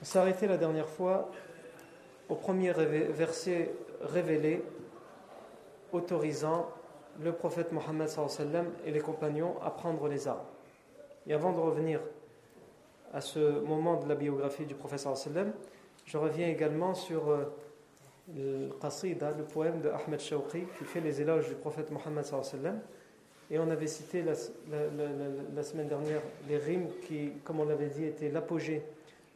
On s'est arrêté la dernière fois au premier verset révélé autorisant le prophète Mohammed et les compagnons à prendre les armes. Et avant de revenir à ce moment de la biographie du prophète je reviens également sur le qasida, le poème de Ahmed Shawqi qui fait les éloges du prophète Mohammed et on avait cité la, la, semaine dernière les rimes qui, comme on l'avait dit, étaient l'apogée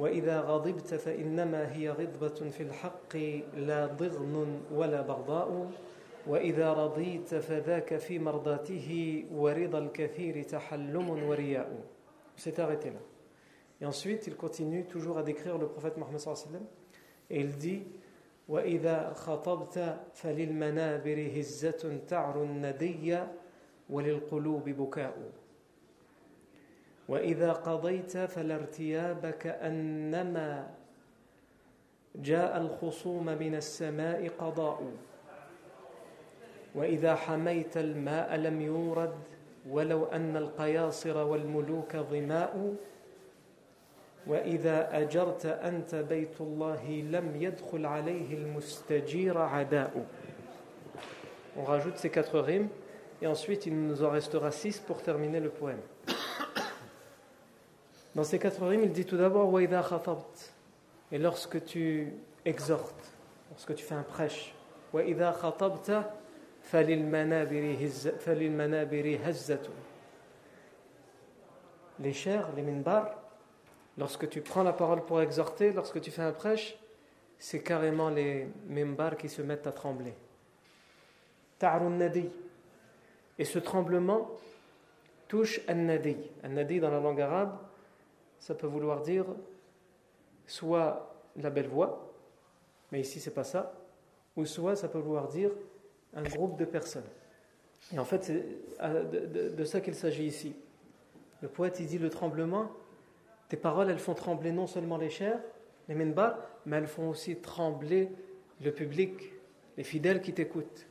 وإذا غضبت فإنما هي غضبة في الحق لا ضغن ولا بغضاء وإذا رضيت فذاك في مرضاته ورضا الكثير تحلم ورياء C'est arrêté là. Et ensuite, il continue toujours à décrire le prophète Mohammed sallallahu alayhi wa sallam. Et il dit وإذا خطبت فللمنابر هزة تعر الندي وللقلوب بكاء وإذا قضيت فلا ارتياب كأنما جاء الخصوم من السماء قضاء. وإذا حميت الماء لم يورد ولو أن القياصر والملوك ظماء. وإذا أجرت أنت بيت الله لم يدخل عليه المستجير عداء. On rajoute ces quatre rimes. Et ensuite il nous en restera six pour terminer le poème. Dans ces quatre rimes, il dit tout d'abord Waïda khatabt. Et lorsque tu exhortes, lorsque tu fais un prêche, Waïda khatabta falil manabiri. Les chers, les minbar, lorsque tu prends la parole pour exhorter, lorsque tu fais un prêche, c'est carrément les minbar qui se mettent à trembler. Ta'run nadi. Et ce tremblement touche an-nadi. An-nadi dans la langue arabe, ça peut vouloir dire soit la belle voix, mais ici c'est pas ça, ou soit ça peut vouloir dire un groupe de personnes. Et en fait, c'est de, ça qu'il s'agit ici. Le poète, il dit le tremblement, tes paroles, elles font trembler non seulement les chairs, les minbar, mais elles font aussi trembler le public, les fidèles qui t'écoutent.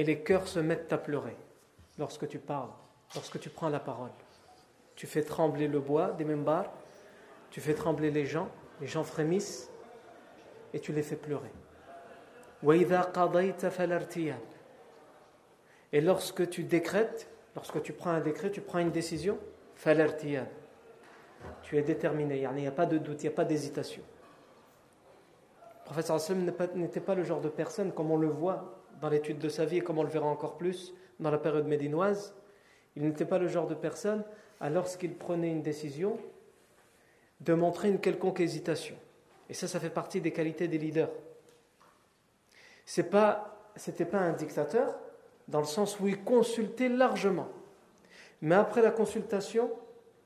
Et les cœurs se mettent à pleurer lorsque tu parles, lorsque tu prends la parole. Tu fais trembler le bois des membars, tu fais trembler les gens, les gens frémissent et tu les fais pleurer. Et lorsque tu décrètes, lorsque tu prends un décret, tu prends une décision, tu es déterminé, il n'y a pas de doute, il n'y a pas d'hésitation. Le prophète n'était pas le genre de personne comme on le voit dans l'étude de sa vie et comme on le verra encore plus dans la période médinoise. Il n'était pas le genre de personne à lorsqu'il prenait une décision de montrer une quelconque hésitation. Et ça, ça fait partie des qualités des leaders. Ce n'était pas, pas un dictateur, dans le sens où il consultait largement. Mais après la consultation,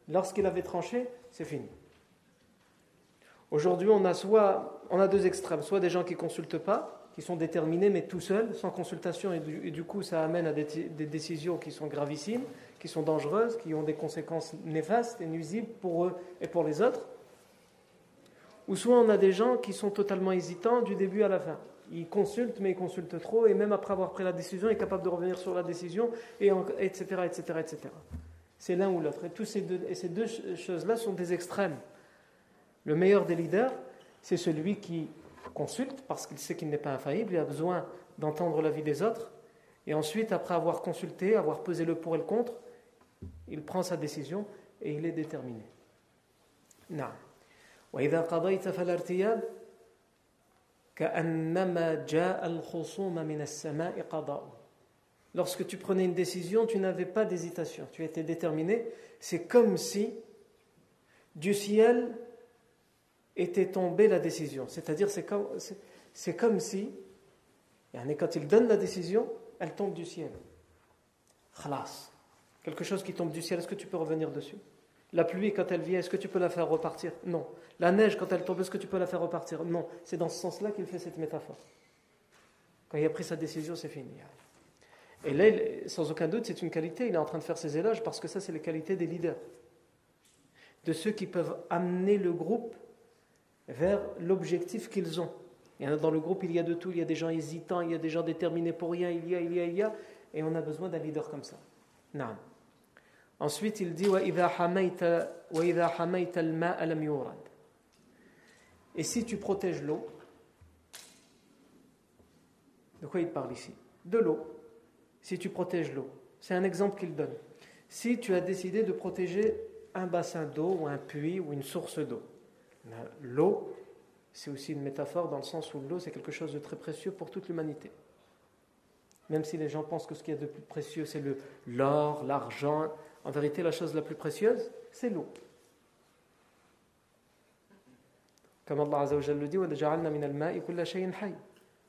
lorsqu'il avait tranché, c'est fini. Aujourd'hui, on a soit on a deux extrêmes, soit des gens qui consultent pas, qui sont déterminés mais tout seuls, sans consultation, et du, coup ça amène à des, décisions qui sont gravissimes, qui sont dangereuses, qui ont des conséquences néfastes et nuisibles pour eux et pour les autres. Ou soit on a des gens qui sont totalement hésitants du début à la fin. Ils consultent, mais ils consultent trop, et même après avoir pris la décision, ils sont capables de revenir sur la décision, et etc., etc., etc. C'est l'un ou l'autre. Et, ces deux, et ces deux choses-là sont des extrêmes. Le meilleur des leaders, c'est celui qui consulte parce qu'il sait qu'il n'est pas infaillible, il a besoin d'entendre l'avis des autres, et ensuite, après avoir consulté, avoir pesé le pour et le contre, il prend sa décision et il est déterminé. Non. Lorsque tu prenais une décision, tu n'avais pas d'hésitation, tu étais déterminé. C'est comme si du ciel était tombée la décision. C'est-à-dire, c'est comme, c'est, comme si, quand il donne la décision, elle tombe du ciel. Khalas. Quelque chose qui tombe du ciel, est-ce que tu peux revenir dessus? La pluie, quand elle vient, est-ce que tu peux la faire repartir? Non. La neige, quand elle tombe, est-ce que tu peux la faire repartir? Non. C'est dans ce sens-là qu'il fait cette métaphore. Quand il a pris sa décision, c'est fini. Et là, sans aucun doute, c'est une qualité. Il est en train de faire ses éloges parce que ça, c'est les qualités des leaders. De ceux qui peuvent amener le groupe vers l'objectif qu'ils ont. Dans le groupe, il y a de tout. Il y a des gens hésitants, il y a des gens déterminés pour rien, il y a, il y a, il y a. Et on a besoin d'un leader comme ça. Non. Ensuite, il dit Et si tu protèges l'eau, de quoi il parle ici? De l'eau. Si tu protèges l'eau. C'est un exemple qu'il donne. Si tu as décidé de protéger un bassin d'eau ou un puits ou une source d'eau, L'eau, c'est aussi une métaphore dans le sens où l'eau, c'est quelque chose de très précieux pour toute l'humanité. Même si les gens pensent que ce qu'il y a de plus précieux, c'est l'or, l'argent, en vérité, la chose la plus précieuse, c'est l'eau. Comme Allah Azza wa le dit,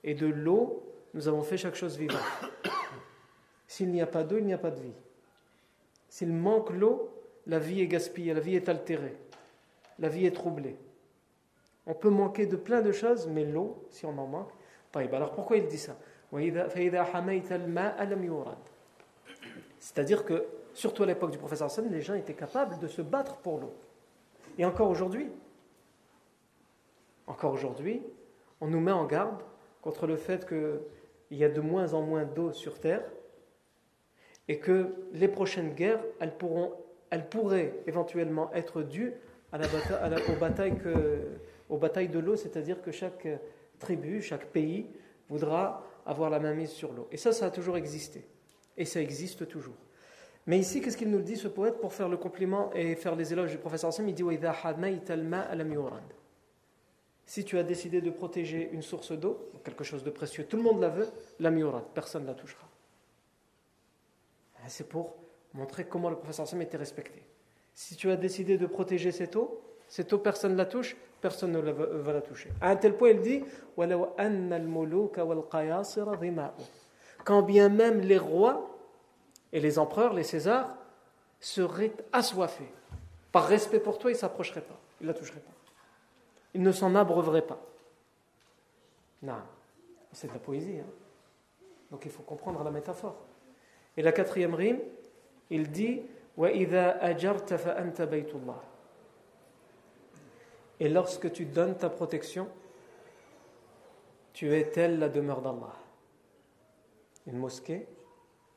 et de l'eau, nous avons fait chaque chose vivante. S'il n'y a pas d'eau, il n'y a pas de vie. S'il manque l'eau, la vie est gaspillée, la vie est altérée, la vie est troublée. On peut manquer de plein de choses, mais l'eau, si on en manque. Alors pourquoi il dit ça? C'est-à-dire que, surtout à l'époque du professeur Hassan, les gens étaient capables de se battre pour l'eau. Et encore aujourd'hui, encore aujourd'hui, on nous met en garde contre le fait qu'il y a de moins en moins d'eau sur Terre et que les prochaines guerres, elles, pourraient éventuellement être dues aux batailles que aux batailles de l'eau, c'est-à-dire que chaque tribu, chaque pays voudra avoir la main mise sur l'eau. Et ça, ça a toujours existé. Et ça existe toujours. Mais ici, qu'est-ce qu'il nous dit, ce poète, pour faire le compliment et faire les éloges du professeur Hassan? Il dit Si tu as décidé de protéger une source d'eau, quelque chose de précieux, tout le monde la veut, la personne ne la touchera. C'est pour montrer comment le professeur Hassan était respecté. Si tu as décidé de protéger cette eau, cette eau, personne ne la touche, personne ne va la toucher. À un tel point, il dit Quand bien même les rois et les empereurs, les Césars, seraient assoiffés, par respect pour toi, ils ne s'approcheraient pas, ils ne la toucheraient pas. Ils ne s'en abreuveraient pas. Non, c'est de la poésie. Hein. Donc il faut comprendre la métaphore. Et la quatrième rime, il dit وَإِذَا أَجَرْتَ فَأَنْتَ بَيْتُ اللَّهِ et lorsque tu donnes ta protection, tu es telle la demeure d'Allah. Une mosquée,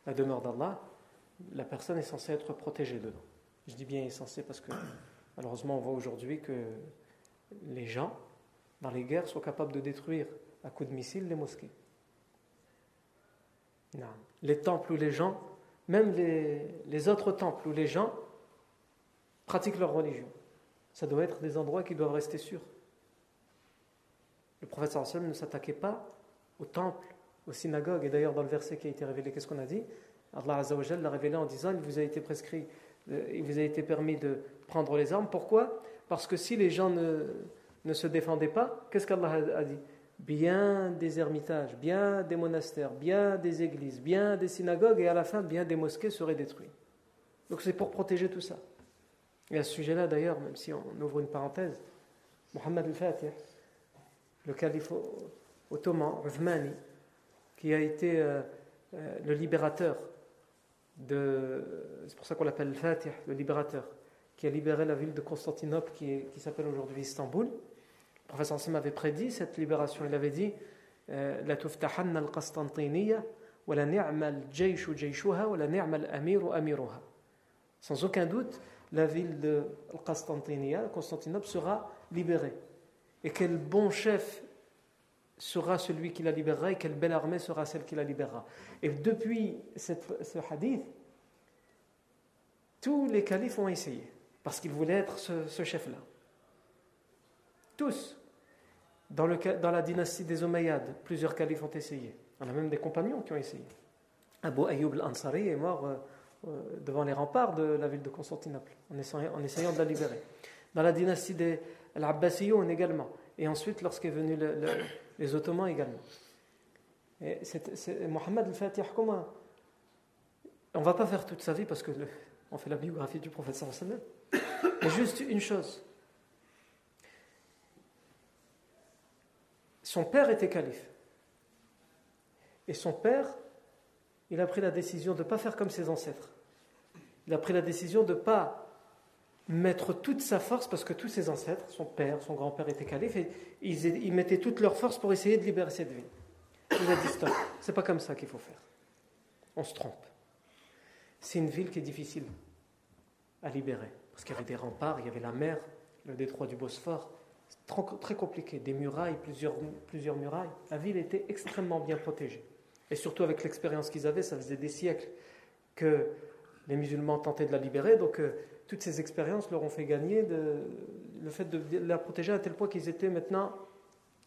la demeure d'Allah, la personne est censée être protégée dedans. Je dis bien est censée parce que malheureusement on voit aujourd'hui que les gens, dans les guerres, sont capables de détruire à coups de missiles les mosquées. Les temples où les gens, même les autres temples où les gens pratiquent leur religion ça doit être des endroits qui doivent rester sûrs. Le sallam ne s'attaquait pas au temple, aux synagogues. Et d'ailleurs, dans le verset qui a été révélé, qu'est-ce qu'on a dit? Allah Azzawajal l'a révélé en disant Il vous a été prescrit il vous a été permis de prendre les armes. Pourquoi? Parce que si les gens ne, ne se défendaient pas, qu'est-ce qu'Allah a dit? Bien des ermitages, bien des monastères, bien des églises, bien des synagogues, et à la fin, bien des mosquées seraient détruits. Donc c'est pour protéger tout ça. Et à ce sujet-là, d'ailleurs, même si on ouvre une parenthèse, Mohammed al-Fatih, le calife ottoman, Uthmani, qui a été euh, euh, le libérateur de. C'est pour ça qu'on l'appelle Fatih, le libérateur, qui a libéré la ville de Constantinople qui, s'appelle aujourd'hui Istanbul. Le professeur Sim avait prédit cette libération. Il avait dit euh, La tuftahanna al-Qastantiniya, wa la ni'mal jayshu jayshuha, wa la ni'mal amiru amiruha. Sans aucun doute, la ville de Constantinople, sera libérée. Et quel bon chef sera celui qui la libérera et quelle belle armée sera celle qui la libérera. Et depuis ce hadith, tous les califes ont essayé, parce qu'ils voulaient être ce, chef-là. Tous. Dans, la dynastie des Omeyyades, plusieurs califes ont essayé. On a même des compagnons qui ont essayé. Abu Ayyub al-Ansari est mort euh, devant les remparts de la ville de Constantinople, en essayant, de la libérer. Dans la dynastie des Al-Abbasiyoun également. Et ensuite, lorsqu'est venu les Ottomans également. Et Mohammed al-Fatih, comment On ne va pas faire toute sa vie parce que on fait la biographie du prophète sallallahu Mais juste une chose. Son père était calife. Et son père il a pris la décision de ne pas faire comme ses ancêtres. Il a pris la décision de ne pas mettre toute sa force, parce que tous ses ancêtres, son père, son grand-père étaient calife, ils, mettaient toute leur force pour essayer de libérer cette ville. Il a dit stop, c'est pas comme ça qu'il faut faire. On se trompe. C'est une ville qui est difficile à libérer, parce qu'il y avait des remparts, il y avait la mer, le détroit du Bosphore. C'est très compliqué, des murailles, plusieurs murailles. La ville était extrêmement bien protégée. Et surtout avec l'expérience qu'ils avaient, ça faisait des siècles que les musulmans tentaient de la libérer. Donc euh, toutes ces expériences leur ont fait gagner le fait de la protéger à tel point qu'ils étaient maintenant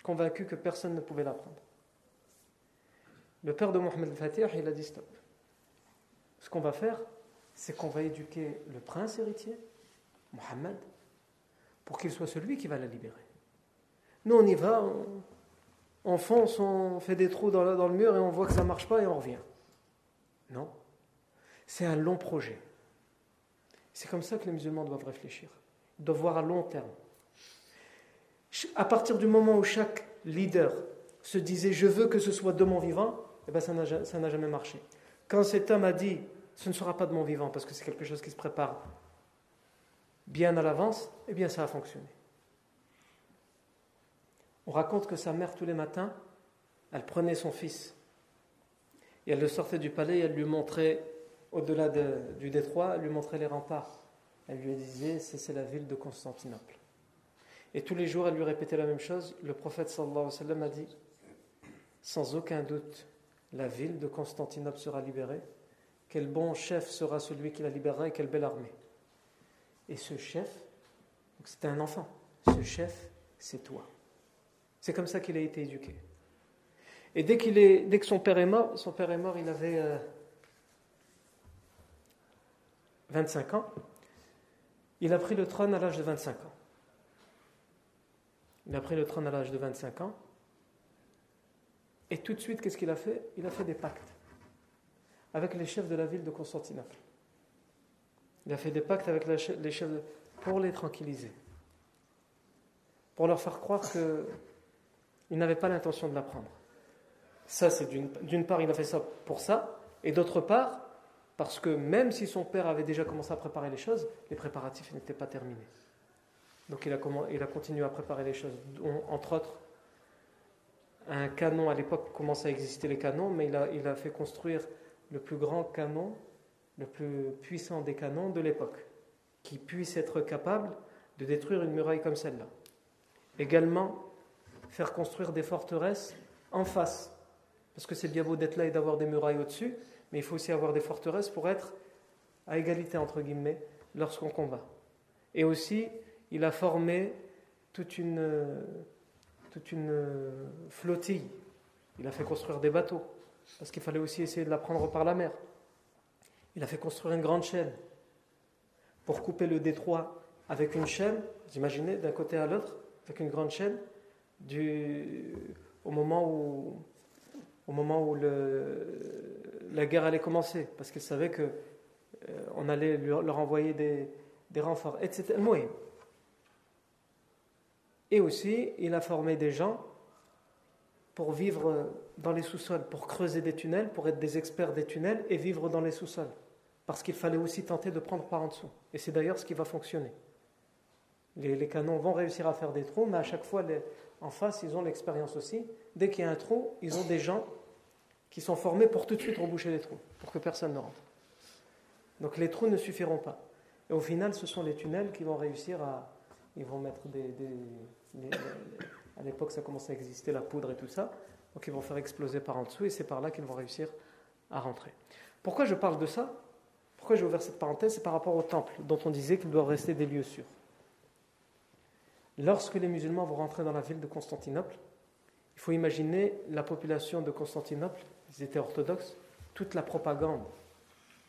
convaincus que personne ne pouvait la prendre. Le père de Mohamed al-Fatih, il a dit stop. Ce qu'on va faire, c'est qu'on va éduquer le prince héritier, Mohammed, pour qu'il soit celui qui va la libérer. Nous, on y va, fonce, on fait des trous dans le, mur et on voit que ça ne marche pas et on revient. Non. C'est un long projet. C'est comme ça que les musulmans doivent réfléchir. Ils doivent voir à long terme. À partir du moment où chaque leader se disait je veux que ce soit de mon vivant, eh ben ça n'a jamais marché. Quand cet homme a dit ce ne sera pas de mon vivant parce que c'est quelque chose qui se prépare bien à l'avance, eh bien ça a fonctionné. On raconte que sa mère, tous les matins, elle prenait son fils et elle le sortait du palais et elle lui montrait, au-delà du détroit, elle lui montrait les remparts. Elle lui disait C'est la ville de Constantinople. Et tous les jours, elle lui répétait la même chose. Le prophète sallallahu alayhi wa sallam a dit Sans aucun doute, la ville de Constantinople sera libérée. Quel bon chef sera celui qui la libérera et quelle belle armée. Et ce chef, c'était un enfant, ce chef, c'est toi. C'est comme ça qu'il a été éduqué. Et dès, qu'il est, dès que son père est mort, son père est mort, il avait 25 euh, ans. Il a pris le trône à l'âge de 25 ans. Il a pris le trône à l'âge de 25 ans. Et tout de suite, qu'est-ce qu'il a fait? Il a fait des pactes avec les chefs de la ville de Constantinople. Il a fait des pactes avec les chefs pour les tranquilliser, pour leur faire croire que il n'avait pas l'intention de l'apprendre. Ça, c'est d'une part, il a fait ça pour ça, et d'autre part, parce que même si son père avait déjà commencé à préparer les choses, les préparatifs n'étaient pas terminés. Donc il a, il a continué à préparer les choses. Entre autres, un canon, à l'époque commençait à exister les canons, mais il a, il a fait construire le plus grand canon, le plus puissant des canons de l'époque, qui puisse être capable de détruire une muraille comme celle-là. Également, faire construire des forteresses en face. Parce que c'est bien beau d'être là et d'avoir des murailles au-dessus, mais il faut aussi avoir des forteresses pour être à égalité, entre guillemets, lorsqu'on combat. Et aussi, il a formé toute une, toute une flottille. Il a fait construire des bateaux, parce qu'il fallait aussi essayer de la prendre par la mer. Il a fait construire une grande chaîne. pour couper le détroit avec une chaîne, vous imaginez, d'un côté à l'autre, avec une grande chaîne, au moment où, au moment où la guerre allait commencer, parce qu'ils savaient qu'on euh, allait leur envoyer des, des renforts, etc. Et aussi, il a formé des gens pour vivre dans les sous-sols, pour creuser des tunnels, pour être des experts des tunnels et vivre dans les sous-sols. Parce qu'il fallait aussi tenter de prendre par en dessous. Et c'est d'ailleurs ce qui va fonctionner. Les, canons vont réussir à faire des trous, mais à chaque fois, en face, ils ont l'expérience aussi. Dès qu'il y a un trou, ils ont des gens qui sont formés pour tout de suite reboucher les trous, pour que personne ne rentre. Donc les trous ne suffiront pas. Et au final, ce sont les tunnels qui vont réussir à. Ils vont mettre des. à l'époque, ça commençait à exister, la poudre et tout ça. Donc ils vont faire exploser par en dessous et c'est par là qu'ils vont réussir à rentrer. Pourquoi je parle de ça? Pourquoi j'ai ouvert cette parenthèse? C'est par rapport au temple, dont on disait qu'il doit rester des lieux sûrs. Lorsque les musulmans vont rentrer dans la ville de Constantinople, il faut imaginer la population de Constantinople, ils étaient orthodoxes, toute la propagande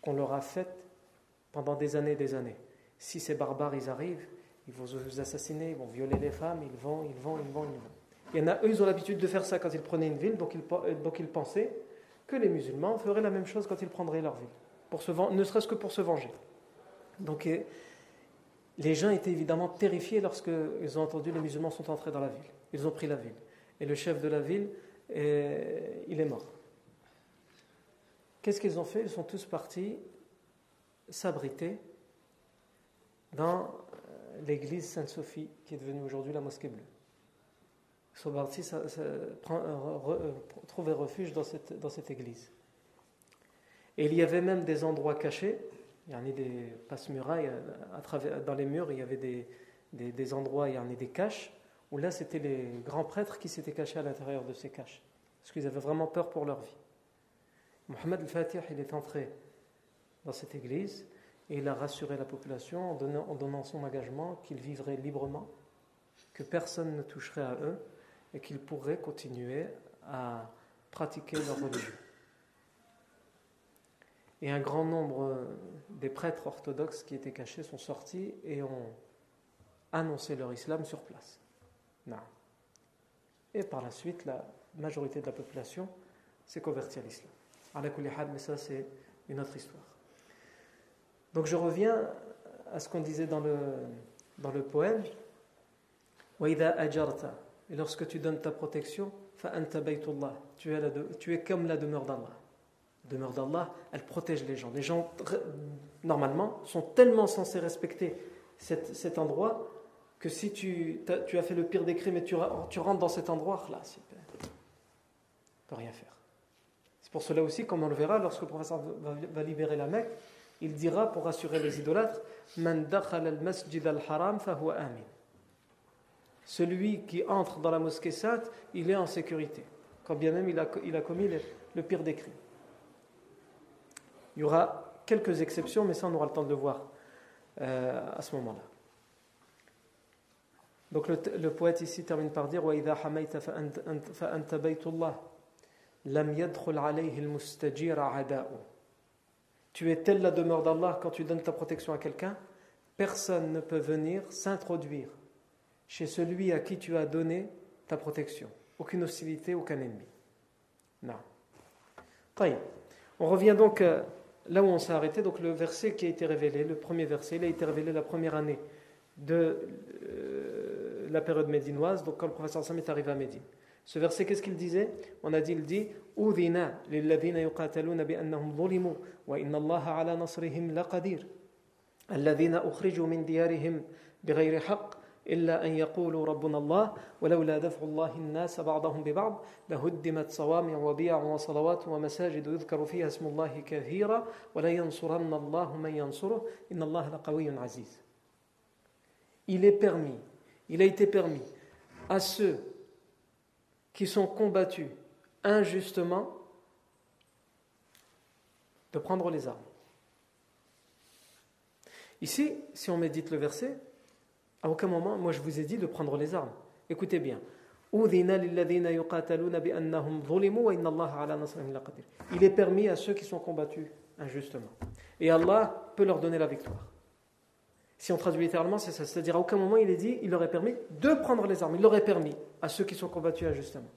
qu'on leur a faite pendant des années et des années. Si ces barbares, ils arrivent, ils vont vous assassiner, ils vont violer les femmes, ils vont, ils vont, ils vont, ils vont. Eux, ils ont l'habitude de faire ça quand ils prenaient une ville, donc ils, euh, donc ils pensaient que les musulmans feraient la même chose quand ils prendraient leur ville, pour se, ne serait-ce que pour se venger. Donc les gens étaient évidemment terrifiés lorsqu'ils ont entendu les musulmans sont entrés dans la ville. Ils ont pris la ville. Et le chef de la ville, il est mort. Qu'est-ce qu'ils ont fait? Ils sont tous partis s'abriter dans euh, l'église Sainte-Sophie, qui est devenue aujourd'hui la mosquée bleue. Ils sont partis trouver refuge dans cette, dans cette église. Et il y avait même des endroits cachés, il y en a des passe-murailles, à travers, dans les murs, il y avait des, des, des endroits, il y en a des caches, où là c'était les grands prêtres qui s'étaient cachés à l'intérieur de ces caches, parce qu'ils avaient vraiment peur pour leur vie. Mohamed al-Fatih, il est entré dans cette église et il a rassuré la population en donnant, en donnant son engagement qu'ils vivraient librement, que personne ne toucherait à eux et qu'ils pourraient continuer à pratiquer leur religion. Et un grand nombre des prêtres orthodoxes qui étaient cachés sont sortis et ont annoncé leur islam sur place. Et par la suite, la majorité de la population s'est convertie à l'islam. Mais ça, c'est une autre histoire. Donc je reviens à ce qu'on disait dans le, dans le poème. Et lorsque tu donnes ta protection, tu es, tu es comme la demeure d'Allah. Demeure d'Allah, elle protège les gens. Les gens, normalement, sont tellement censés respecter cet, endroit que si tu, as fait le pire des crimes et tu, rentres dans cet endroit, là, tu peux rien faire. C'est pour cela aussi, comme on le verra, lorsque le professeur va, libérer la Mecque, il dira pour rassurer les idolâtres Celui qui entre dans la mosquée sainte, il est en sécurité, quand bien même il a, il a commis le, pire des crimes. Il y aura quelques exceptions, mais ça on aura le temps de le voir euh, à ce moment-là. Donc le, le, poète ici termine par dire وَإِذَا حَمَيْتَ فَأَنْتَ بَيْتُ اللَّهِ لَمْ يَدْخُلْ عَلَيْهِ الْمُسْتَجِيرَ عَدَاءُ tu es telle la demeure d'Allah quand tu donnes ta protection à quelqu'un, personne ne peut venir s'introduire chez celui à qui tu as donné ta protection. Aucune hostilité, aucun ennemi. Non. On revient donc euh, là où on s'est arrêté, donc le verset qui a été révélé, le premier verset, il a été révélé la première année de euh, la période médinoise, quand le professeur Sam est arrivé à Médine. Ce verset, qu'est-ce qu'il disait? On a dit, il dit Udina lilladhina yuqataluna bi annahum zulimu wa inna Allah ala nasrihim laqadir alladhina ukhriju min diyarihim bighayri haqq إلا أن يقولوا ربنا الله ولولا دفع الله الناس بعضهم ببعض لهدمت صوامع وبيع وصلوات ومساجد يذكر فيها اسم الله كثيرا ولا ينصرن الله من ينصره إن الله لقوي عزيز Il est permis, il a été permis à ceux qui sont combattus injustement de prendre les armes. Ici, si on médite le verset, à aucun moment, moi je vous ai dit de prendre les armes. Écoutez bien. Il est permis à ceux qui sont combattus injustement. Et Allah peut leur donner la victoire. Si on traduit littéralement, c'est ça. C'est-à-dire, à aucun moment il est dit, il leur est permis de prendre les armes. Il leur est permis à ceux qui sont combattus injustement.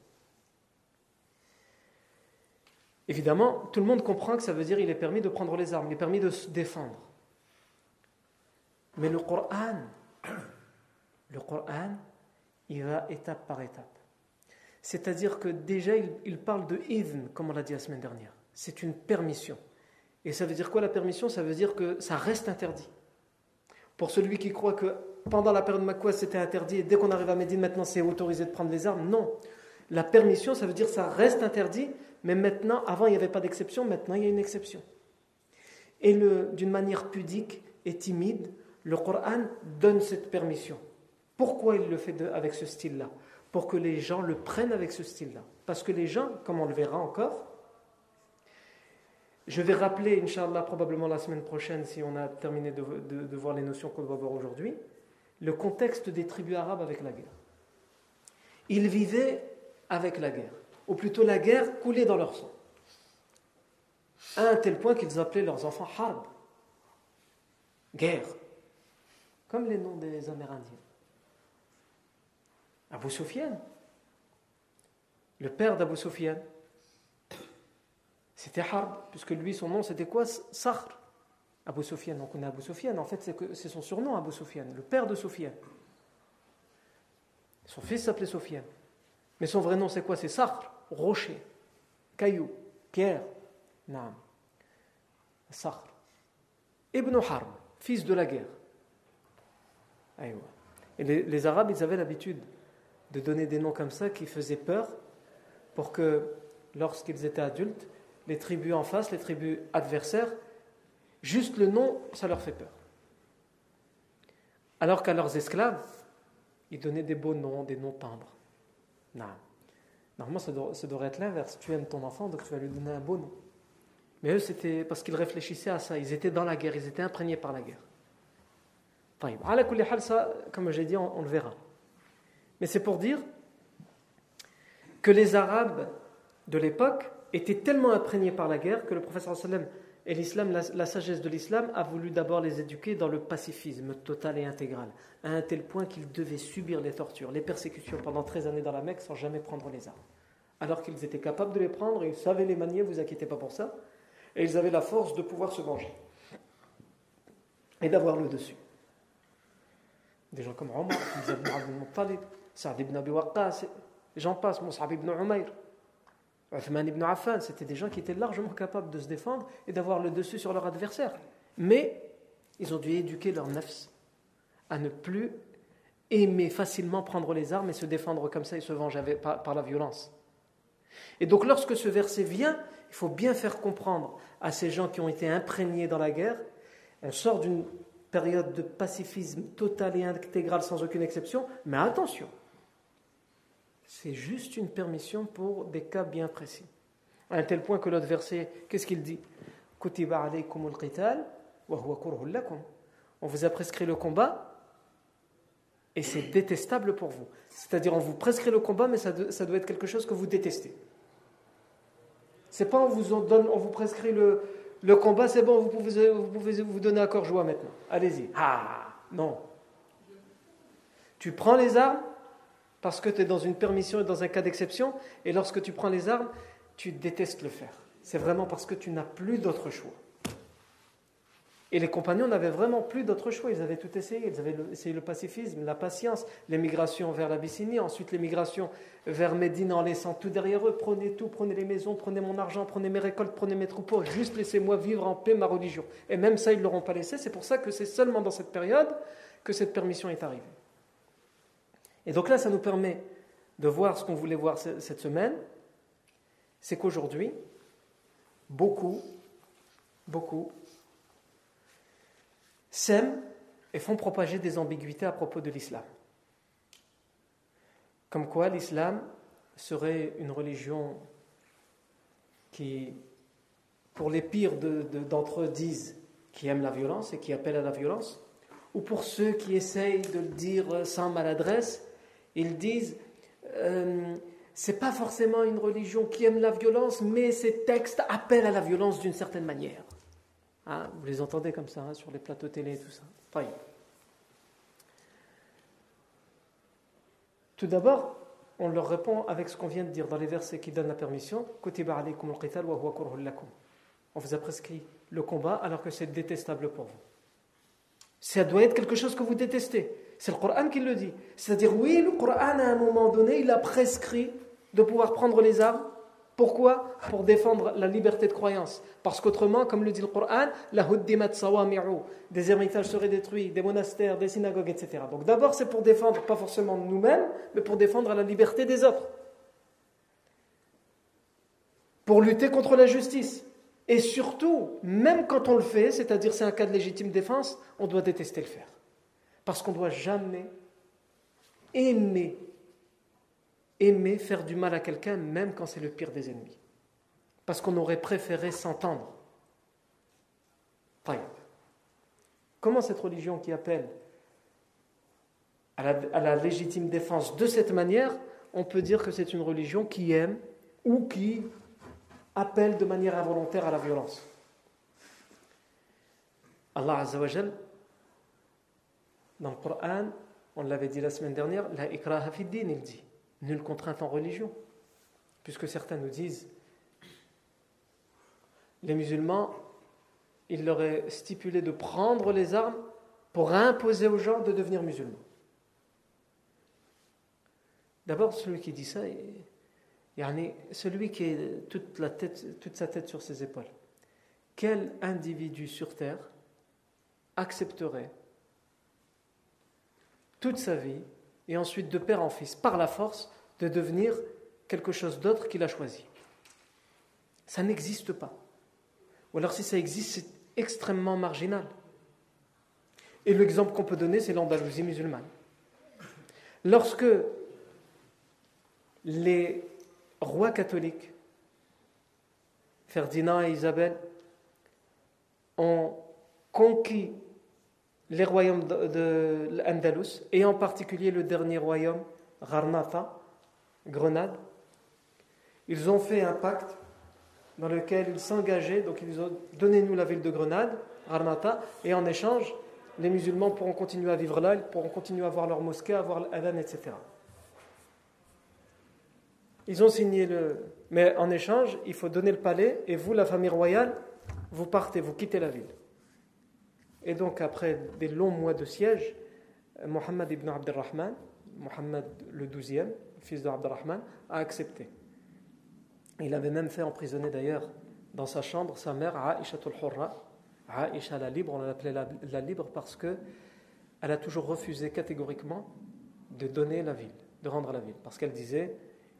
Évidemment, tout le monde comprend que ça veut dire il est permis de prendre les armes, il est permis de se défendre. Mais le Coran, le Coran, il va étape par étape. C'est-à-dire que déjà, il, parle de idn, comme on l'a dit la semaine dernière. C'est une permission. Et ça veut dire quoi la permission? Ça veut dire que ça reste interdit. Pour celui qui croit que pendant la période de Makwa c'était interdit et dès qu'on arrive à Médine maintenant c'est autorisé de prendre les armes, non. La permission, ça veut dire que ça reste interdit, mais maintenant, avant il n'y avait pas d'exception, maintenant il y a une exception. Et d'une manière pudique et timide, le Coran donne cette permission. Pourquoi il le fait avec ce style-là? Pour que les gens le prennent avec ce style-là. Parce que les gens, comme on le verra encore, je vais rappeler, Inch'Allah, probablement la semaine prochaine, si on a terminé de, de voir les notions qu'on va voir aujourd'hui, le contexte des tribus arabes avec la guerre. Ils vivaient avec la guerre, ou plutôt la guerre coulait dans leur sang, à un tel point qu'ils appelaient leurs enfants harb, guerre comme les noms des Amérindiens. Abu Sufyan, le père d'Abu Sufyan, c'était Harb, puisque lui, son nom, c'était quoi? Sakhr. Abu Sufyan, on connaît Abu Sufyan, en fait, c'est son surnom, Abu Sufyan, le père de Sufyan. Son fils s'appelait Sufyan. Mais son vrai nom, c'est quoi? C'est Sakhr, rocher, caillou, pierre. Naam. Sakhr. Ibn Harb, fils de la guerre. Et les, Arabes, ils avaient l'habitude de donner des noms comme ça qui faisaient peur pour que, lorsqu'ils étaient adultes, les tribus en face, les tribus adversaires, juste le nom, ça leur fait peur. Alors qu'à leurs esclaves, ils donnaient des beaux noms, des noms tendres. Non. Normalement, ça, devrait être l'inverse. Tu aimes ton enfant, donc tu vas lui donner un beau nom. Mais eux, c'était parce qu'ils réfléchissaient à ça. Ils étaient dans la guerre, ils étaient imprégnés par la guerre ça, comme j'ai dit, on, le verra. Mais c'est pour dire que les Arabes de l'époque étaient tellement imprégnés par la guerre que le professeur sallam et l'islam, la, sagesse de l'islam a voulu d'abord les éduquer dans le pacifisme total et intégral, à un tel point qu'ils devaient subir les tortures, les persécutions pendant 13 années dans la Mecque sans jamais prendre les armes. Alors qu'ils étaient capables de les prendre, ils savaient les manier, vous inquiétez pas pour ça, et ils avaient la force de pouvoir se venger et d'avoir le dessus. Des gens comme Omar, Abdul Muttalib, Saad ibn Abi Waqqas, j'en passe, Mus'ab ibn Umayr, Uthman ibn Affan, c'était des gens qui étaient largement capables de se défendre et d'avoir le dessus sur leur adversaire. Mais ils ont dû éduquer leur nefs à ne plus aimer facilement prendre les armes et se défendre comme ça et se venger par la violence. Et donc lorsque ce verset vient, il faut bien faire comprendre à ces gens qui ont été imprégnés dans la guerre, on sort d'une période de pacifisme total et intégral sans aucune exception, mais attention, c'est juste une permission pour des cas bien précis. À un tel point que l'autre verset, qu'est-ce qu'il dit? On vous a prescrit le combat et c'est détestable pour vous. C'est-à-dire, on vous prescrit le combat, mais ça, doit être quelque chose que vous détestez. C'est pas on vous, donne, on vous prescrit le, le combat, c'est bon, vous pouvez, vous pouvez vous donner accord joie maintenant. Allez-y. Ah, non. Tu prends les armes parce que tu es dans une permission et dans un cas d'exception, et lorsque tu prends les armes, tu détestes le faire. C'est vraiment parce que tu n'as plus d'autre choix. Et les compagnons n'avaient vraiment plus d'autre choix. Ils avaient tout essayé. Ils avaient essayé le pacifisme, la patience, l'émigration vers l'Abyssinie, ensuite l'émigration vers Médine en laissant tout derrière eux. Prenez tout, prenez les maisons, prenez mon argent, prenez mes récoltes, prenez mes troupeaux. Juste laissez-moi vivre en paix ma religion. Et même ça, ils ne l'auront pas laissé. C'est pour ça que c'est seulement dans cette période que cette permission est arrivée. Et donc là, ça nous permet de voir ce qu'on voulait voir cette semaine. C'est qu'aujourd'hui, beaucoup, beaucoup sèment et font propager des ambiguïtés à propos de l'islam. Comme quoi l'islam serait une religion qui, pour les pires d'entre eux, disent qui aiment la violence et qui appellent à la violence, ou pour ceux qui essayent de le dire sans maladresse, ils disent, euh, c'est pas forcément une religion qui aime la violence, mais ces textes appellent à la violence d'une certaine manière. Hein, vous les entendez comme ça hein, sur les plateaux télé et tout ça. Tout d'abord, on leur répond avec ce qu'on vient de dire dans les versets qui donnent la permission On vous a prescrit le combat alors que c'est détestable pour vous. Ça doit être quelque chose que vous détestez. C'est le Coran qui le dit. C'est-à-dire, oui, le Coran, à un moment donné, il a prescrit de pouvoir prendre les armes. Pourquoi? Pour défendre la liberté de croyance. Parce qu'autrement, comme le dit le Coran, la des héritages seraient détruits, des monastères, des synagogues, etc. Donc d'abord, c'est pour défendre, pas forcément nous-mêmes, mais pour défendre la liberté des autres. Pour lutter contre la justice. Et surtout, même quand on le fait, c'est-à-dire c'est un cas de légitime défense, on doit détester le faire. Parce qu'on ne doit jamais aimer, aimer faire du mal à quelqu'un, même quand c'est le pire des ennemis. Parce qu'on aurait préféré s'entendre. Comment cette religion qui appelle à la, légitime défense de cette manière, on peut dire que c'est une religion qui aime ou qui appelle de manière involontaire à la violence Allah Azzawajal dans le Coran, on l'avait dit la semaine dernière, la ikraha din, il dit, nulle contrainte en religion. Puisque certains nous disent, les musulmans, il leur est stipulé de prendre les armes pour imposer aux gens de devenir musulmans. D'abord, celui qui dit ça, celui qui tête, toute sa tête sur ses épaules, quel individu sur terre accepterait toute sa vie, et ensuite de père en fils, par la force, de devenir quelque chose d'autre qu'il a choisi. Ça n'existe pas. Ou alors si ça existe, c'est extrêmement marginal. Et l'exemple qu'on peut donner, c'est l'Andalousie musulmane. Lorsque les rois catholiques, Ferdinand et Isabelle, ont conquis les royaumes de, l'Andalus, et en particulier le dernier royaume, Gharnata, Grenade. Ils ont fait un pacte dans lequel ils s'engageaient, donc ils ont donné nous la ville de Grenade, Gharnata, et en échange, les musulmans pourront continuer à vivre là, ils pourront continuer à avoir leur mosquée, à avoir l'adhan, etc. Ils ont signé le. Mais en échange, il faut donner le palais, et vous, la famille royale, vous partez, vous quittez la ville. Et donc, après des longs mois de siège, Mohammed ibn Abdelrahman, Mohammed le douzième, fils de Abdelrahman, a accepté. Il avait même fait emprisonner d'ailleurs dans sa chambre sa mère Aisha al-Hurra, Aisha la libre, on l'appelait la, la libre parce que elle a toujours refusé catégoriquement de donner la ville, de rendre la ville, parce qu'elle disait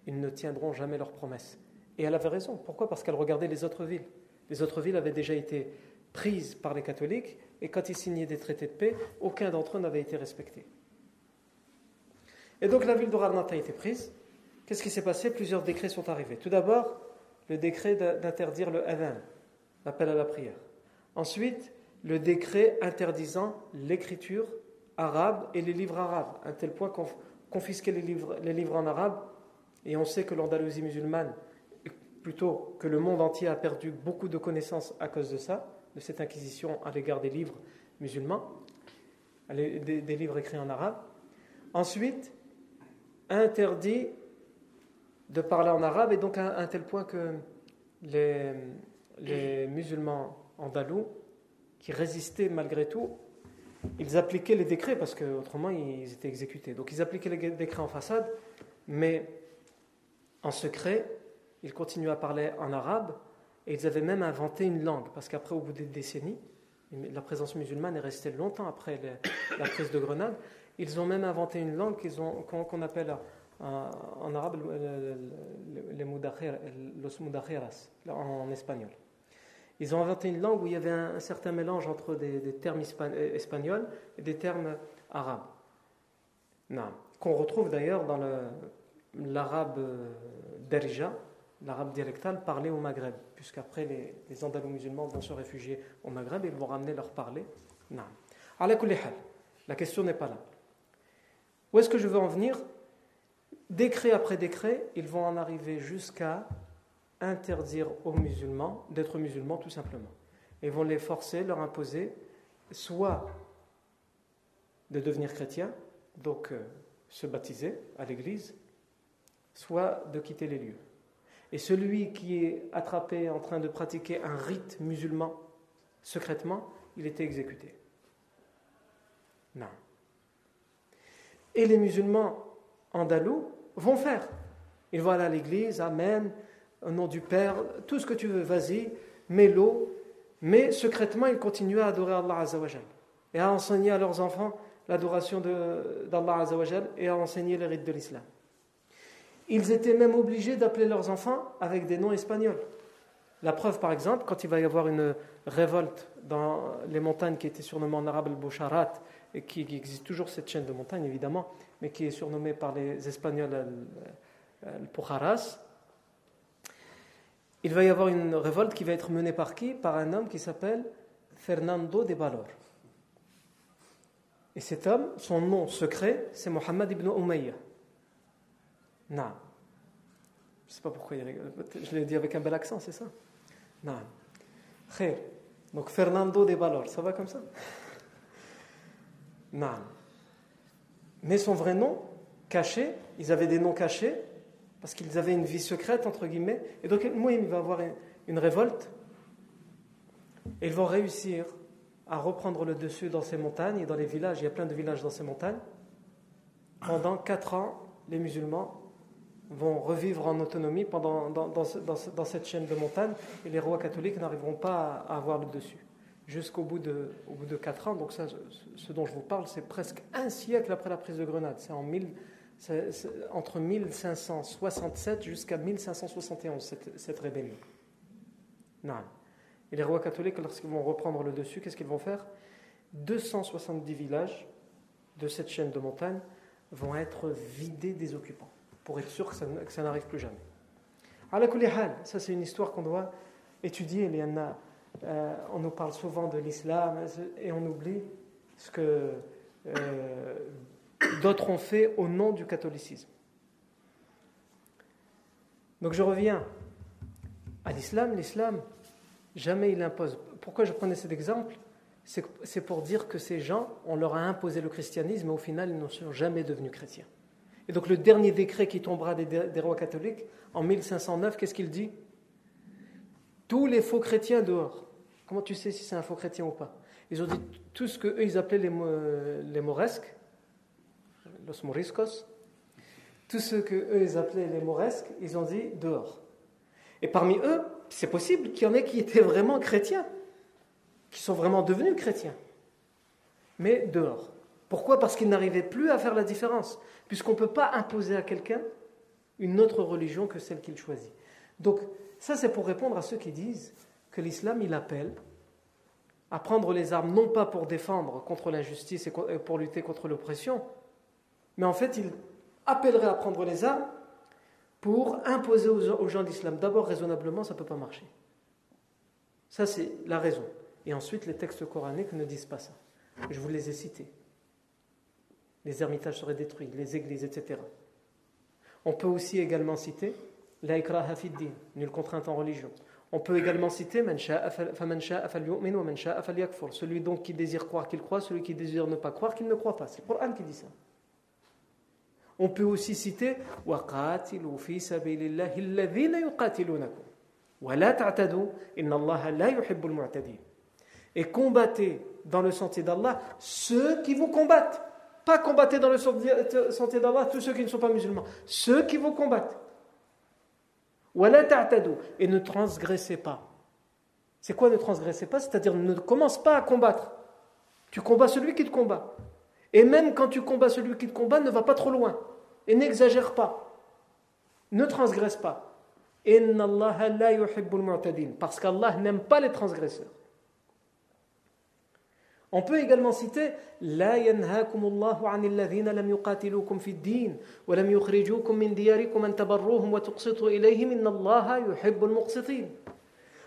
ils ne tiendront jamais leurs promesses. Et elle avait raison. Pourquoi? Parce qu'elle regardait les autres villes. Les autres villes avaient déjà été prises par les catholiques et quand ils signaient des traités de paix, aucun d'entre eux n'avait été respecté. Et donc la ville de a été prise. Qu'est-ce qui s'est passé? Plusieurs décrets sont arrivés. Tout d'abord, le décret d'interdire le adhan, l'appel à la prière. Ensuite, le décret interdisant l'écriture arabe et les livres arabes, à tel point qu'on confisquait les livres, les livres en arabe. Et on sait que l'Andalousie musulmane, plutôt que le monde entier, a perdu beaucoup de connaissances à cause de ça de cette inquisition à l'égard des livres musulmans, des, livres écrits en arabe. Ensuite, interdit de parler en arabe, et donc à un tel point que les, les musulmans andalous, qui résistaient malgré tout, ils appliquaient les décrets parce qu'autrement ils étaient exécutés. Donc ils appliquaient les décrets en façade, mais en secret, ils continuaient à parler en arabe et ils avaient même inventé une langue, parce qu'après, au bout des décennies, la présence musulmane est restée longtemps après la prise de Grenade. Ils ont même inventé une langue qu'on appelle en arabe les los en espagnol. Ils ont inventé une langue où il y avait un, certain mélange entre des, termes espagnols et des termes arabes. Qu'on retrouve d'ailleurs dans l'arabe euh, derija, l'arabe dialectal parlé au Maghreb, puisqu'après les, les Andalous musulmans vont se réfugier au Maghreb et ils vont ramener leur parler. La question n'est pas là. Où est-ce que je veux en venir? Décret après décret, ils vont en arriver jusqu'à interdire aux musulmans d'être musulmans tout simplement. Ils vont les forcer, leur imposer soit de devenir chrétiens, donc euh, se baptiser à l'église, soit de quitter les lieux. Et celui qui est attrapé en train de pratiquer un rite musulman secrètement, il était exécuté. Non. Et les musulmans andalous vont faire. Ils vont aller à l'église, Amen, au nom du Père, tout ce que tu veux, vas-y, mets l'eau. Mais secrètement, ils continuent à adorer Allah Azzawajal et à enseigner à leurs enfants l'adoration d'Allah Azzawajal et à enseigner les rites de l'islam. Ils étaient même obligés d'appeler leurs enfants avec des noms espagnols. La preuve, par exemple, quand il va y avoir une révolte dans les montagnes qui étaient surnommées en arabe le Boucharat, et qui, existe toujours cette chaîne de montagnes, évidemment, mais qui est surnommée par les Espagnols le Pujaras, il va y avoir une révolte qui va être menée par qui? Par un homme qui s'appelle Fernando de Valor. Et cet homme, son nom secret, c'est Mohammed ibn Umayya. Non. Je ne sais pas pourquoi il rigole. Je l'ai dit avec un bel accent, c'est ça? Non. Khair. Donc Fernando de Valor, ça va comme ça? Non. Mais son vrai nom, caché, ils avaient des noms cachés, parce qu'ils avaient une vie secrète, entre guillemets. Et donc, Mouhim va avoir une révolte. Et ils vont réussir à reprendre le dessus dans ces montagnes et dans les villages. Il y a plein de villages dans ces montagnes. Pendant quatre ans, les musulmans vont revivre en autonomie pendant, dans, cette chaîne de montagnes et les rois catholiques n'arriveront pas à, avoir le dessus. Jusqu'au bout de, au bout de quatre ans, donc ça, ce dont je vous parle, c'est presque un siècle après la prise de Grenade. C'est en 1000, entre 1567 jusqu'à 1571, cette, rébellion. Non. Et les rois catholiques, lorsqu'ils vont reprendre le dessus, qu'est-ce qu'ils vont faire? 270 villages de cette chaîne de montagnes vont être vidés des occupants, pour être sûr que ça, n'arrive plus jamais. Ça, c'est une histoire qu'on doit étudier. Euh, on nous parle souvent de l'islam et on oublie ce que euh, d'autres ont fait au nom du catholicisme. Donc je reviens à l'islam. L'islam, Jamais il impose. Pourquoi je prenais cet exemple? C'est pour dire que ces gens, on leur a imposé le christianisme, mais au final, ils n'en sont jamais devenus chrétiens. Et donc le dernier décret qui tombera des, rois catholiques, en 1509, qu'est-ce qu'il dit? Tous les faux chrétiens dehors. Comment tu sais si c'est un faux chrétien ou pas? Ils ont dit tout ce qu'eux, ils appelaient les, les moresques, los moriscos, tout ce qu'eux, ils appelaient les moresques, ils ont dit dehors. Et parmi eux, c'est possible qu'il y en ait qui étaient vraiment chrétiens, qui sont vraiment devenus chrétiens, mais dehors. Pourquoi? Parce qu'ils n'arrivaient plus à faire la différence, puisqu'on ne peut pas imposer à quelqu'un une autre religion que celle qu'il choisit. Donc, ça, c'est pour répondre à ceux qui disent que l'islam, il appelle à prendre les armes, non pas pour défendre contre l'injustice et pour lutter contre l'oppression, mais en fait, il appellerait à prendre les armes pour imposer aux gens l'islam. D'abord, raisonnablement, ça ne peut pas marcher. Ça, c'est la raison. Et ensuite, les textes coraniques ne disent pas ça. Je vous les ai cités. Les ermitages seraient détruits, les églises, etc. On peut aussi également citer la ikraha nulle contrainte en religion. On peut également citer celui donc qui désire croire qu'il croit, celui qui désire ne pas croire qu'il ne croit pas. C'est le Coran qui dit ça. On peut aussi citer Et combattez dans le sentier d'Allah ceux qui vous combattent. Pas combattez dans le sentier d'Allah tous ceux qui ne sont pas musulmans. Ceux qui vous combattent. Et ne transgressez pas. C'est quoi ne transgressez pas? C'est-à-dire ne commence pas à combattre. Tu combats celui qui te combat. Et même quand tu combats celui qui te combat, ne va pas trop loin. Et n'exagère pas. Ne transgresse pas. Parce qu'Allah n'aime pas les transgresseurs. On peut également citer لا ينهاكم الله عن الذين لم يقاتلوكم في الدين ولم يخرجوكم من دياركم أن تبروهم وتقسطوا إليهم إن الله يحب المقسطين.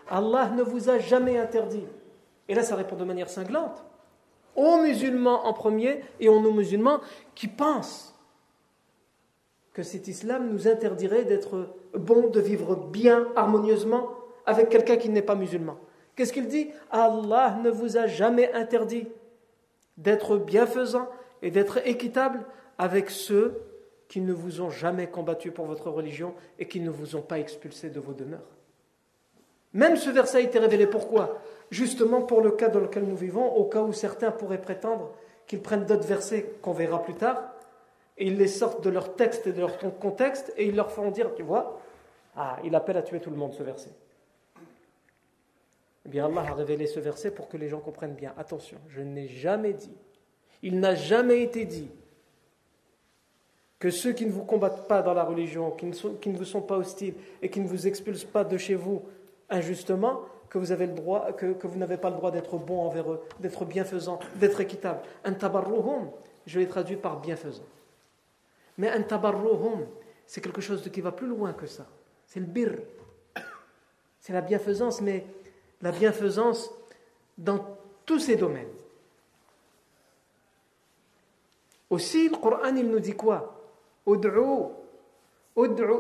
Allah ne vous a jamais interdit. Et là, ça répond de manière cinglante aux musulmans en premier et aux non-musulmans qui pensent que cet islam nous interdirait d'être bon, de vivre bien, harmonieusement avec quelqu'un qui n'est pas musulman. Qu'est-ce qu'il dit? Allah ne vous a jamais interdit d'être bienfaisant et d'être équitable avec ceux qui ne vous ont jamais combattu pour votre religion et qui ne vous ont pas expulsé de vos demeures. Même ce verset a été révélé. Pourquoi? Justement pour le cas dans lequel nous vivons, au cas où certains pourraient prétendre qu'ils prennent d'autres versets qu'on verra plus tard, et ils les sortent de leur texte et de leur contexte, et ils leur font dire, tu vois, ah, il appelle à tuer tout le monde ce verset. Eh bien, Allah a révélé ce verset pour que les gens comprennent bien. Attention, je n'ai jamais dit, il n'a jamais été dit que ceux qui ne vous combattent pas dans la religion, qui ne, qui ne vous sont pas hostiles et qui ne vous expulsent pas de chez vous injustement, que vous avez le droit, que, que vous n'avez pas le droit d'être bon envers eux, d'être bienfaisant, d'être équitable. Un tabarruhum, je l'ai traduit par bienfaisant. Mais un tabarruhum, c'est quelque chose qui va plus loin que ça. C'est le bir. C'est la bienfaisance, mais la bienfaisance dans tous ces domaines. Aussi, le Coran, il nous dit quoi?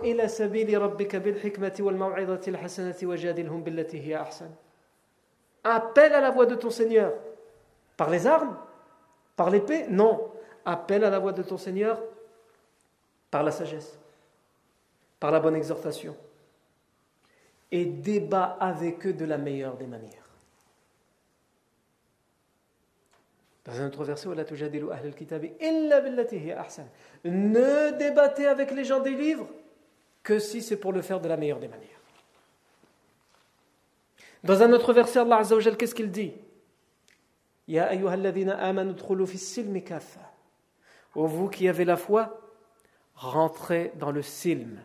Ila sabili. Appelle à la voix de ton Seigneur par les armes, par l'épée? Non, appelle à la voix de ton Seigneur par la sagesse, par la bonne exhortation, et débat avec eux de la meilleure des manières. Dans un autre verset, ne débattez avec les gens des livres que si c'est pour le faire de la meilleure des manières. Dans un autre verset, Allah Azza wa qu'est-ce qu'il dit? Ya Ô vous qui avez la foi, rentrez dans le silm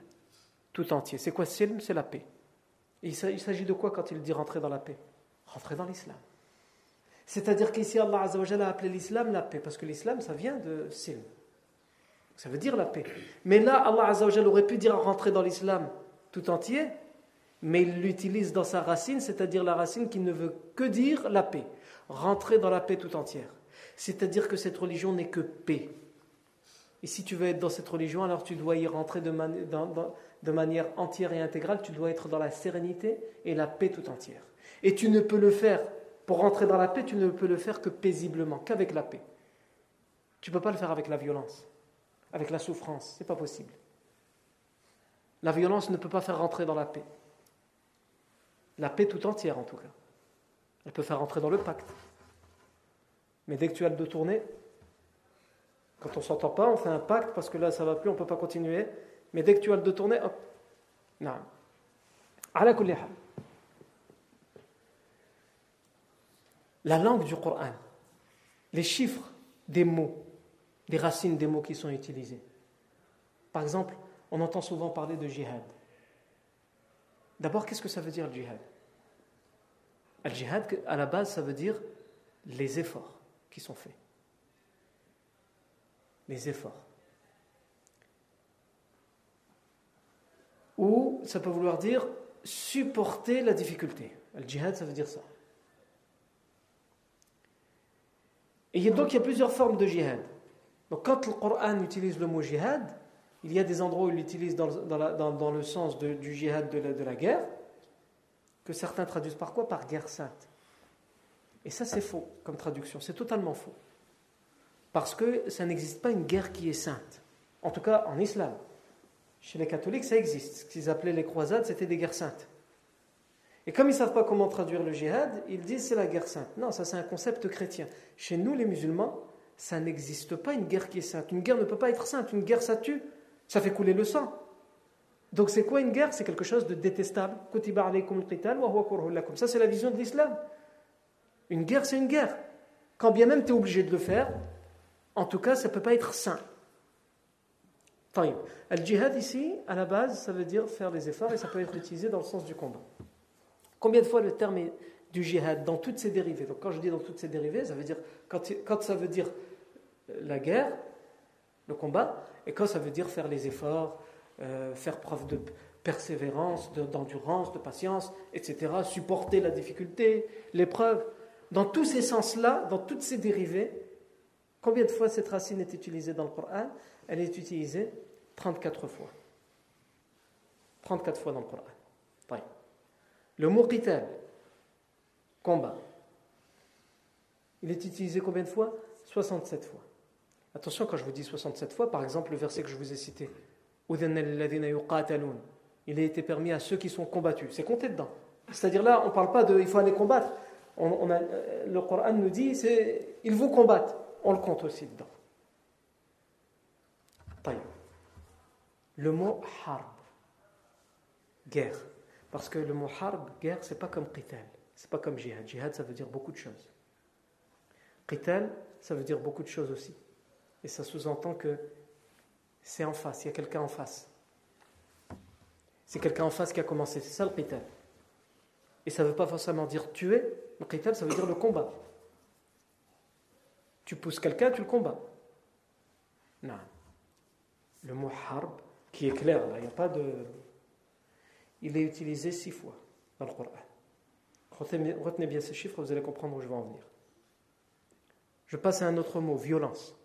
tout entier. C'est quoi silm C'est la paix. Il s'agit de quoi quand il dit rentrer dans la paix? Rentrer dans l'islam. C'est-à-dire qu'ici, Allah a appelé l'islam la paix, parce que l'islam, ça vient de silm. Ça veut dire la paix. Mais là, Allah aurait pu dire rentrer dans l'islam tout entier, mais il l'utilise dans sa racine, c'est-à-dire la racine qui ne veut que dire la paix. Rentrer dans la paix tout entière. C'est-à-dire que cette religion n'est que paix. Et si tu veux être dans cette religion, alors tu dois y rentrer de, de manière entière et intégrale, tu dois être dans la sérénité et la paix tout entière. Et tu ne peux le faire pour rentrer dans la paix, tu ne peux le faire que paisiblement, qu'avec la paix. Tu ne peux pas le faire avec la violence, avec la souffrance, ce n'est pas possible. La violence ne peut pas faire rentrer dans la paix. La paix tout entière en tout cas. Elle peut faire rentrer dans le pacte. Mais dès que tu as le dos tourné, quand on ne s'entend pas, on fait un pacte parce que là ça va plus, on ne peut pas continuer. Mais dès que tu as le dos tourné, hop, non. la la langue du Coran, les chiffres des mots, des racines des mots qui sont utilisés. Par exemple, on entend souvent parler de jihad. D'abord, qu'est-ce que ça veut dire le jihad? Le jihad, à la base, ça veut dire les efforts qui sont faits. Les efforts. Ou ça peut vouloir dire supporter la difficulté. Le jihad, ça veut dire ça. Et donc il y a plusieurs formes de jihad. Donc quand le Coran utilise le mot jihad, il y a des endroits où il l'utilise dans, le sens du jihad de la, guerre, que certains traduisent par quoi? Par guerre sainte. Et ça c'est faux comme traduction, c'est totalement faux. Parce que ça n'existe pas une guerre qui est sainte. En tout cas en islam. Chez les catholiques ça existe. Ce qu'ils appelaient les croisades, c'était des guerres saintes. Et comme ils ne savent pas comment traduire le djihad, ils disent c'est la guerre sainte. Non, ça c'est un concept chrétien. Chez nous, les musulmans, ça n'existe pas une guerre qui est sainte. Une guerre ne peut pas être sainte. Une guerre, ça tue. Ça fait couler le sang. Donc c'est quoi une guerre? C'est quelque chose de détestable. Ça c'est la vision de l'islam. Une guerre, c'est une guerre. Quand bien même tu es obligé de le faire, en tout cas, ça ne peut pas être saint. Le djihad ici, à la base, ça veut dire faire les efforts et ça peut être utilisé dans le sens du combat. Combien de fois le terme du jihad dans toutes ses dérivées? Donc quand je dis dans toutes ses dérivées, ça veut dire quand, ça veut dire la guerre, le combat, et quand ça veut dire faire les efforts, euh, faire preuve de persévérance, d'endurance, de, patience, etc., supporter la difficulté, l'épreuve. Dans tous ces sens-là, dans toutes ces dérivées, combien de fois cette racine est utilisée dans le Coran? Elle est utilisée 34 fois. 34 fois dans le Coran. Le mot qital, combat, il est utilisé combien de fois? 67 fois. Attention, quand je vous dis 67 fois, par exemple, le verset que je vous ai cité, il a été permis à ceux qui sont combattus. C'est compté dedans. C'est-à-dire là, on ne parle pas de il faut aller combattre. Euh, le Coran nous dit ils vous combattent. On le compte aussi dedans. Le mot harb, guerre. Parce que le mot harb, guerre, c'est pas comme qital. C'est pas comme jihad. Jihad, ça veut dire beaucoup de choses. Qital, ça veut dire beaucoup de choses aussi. Et ça sous-entend que c'est en face, il y a quelqu'un en face. C'est quelqu'un en face qui a commencé. C'est ça le qital. Et ça ne veut pas forcément dire tuer. Le qital, ça veut dire le combat. Tu pousses quelqu'un, tu le combats. Non. Le mot harb, qui est clair, là, il a pas de. Il est utilisé six fois dans le Coran. Retenez bien ces chiffres, vous allez comprendre où je vais en venir. Je passe à un autre mot, violence.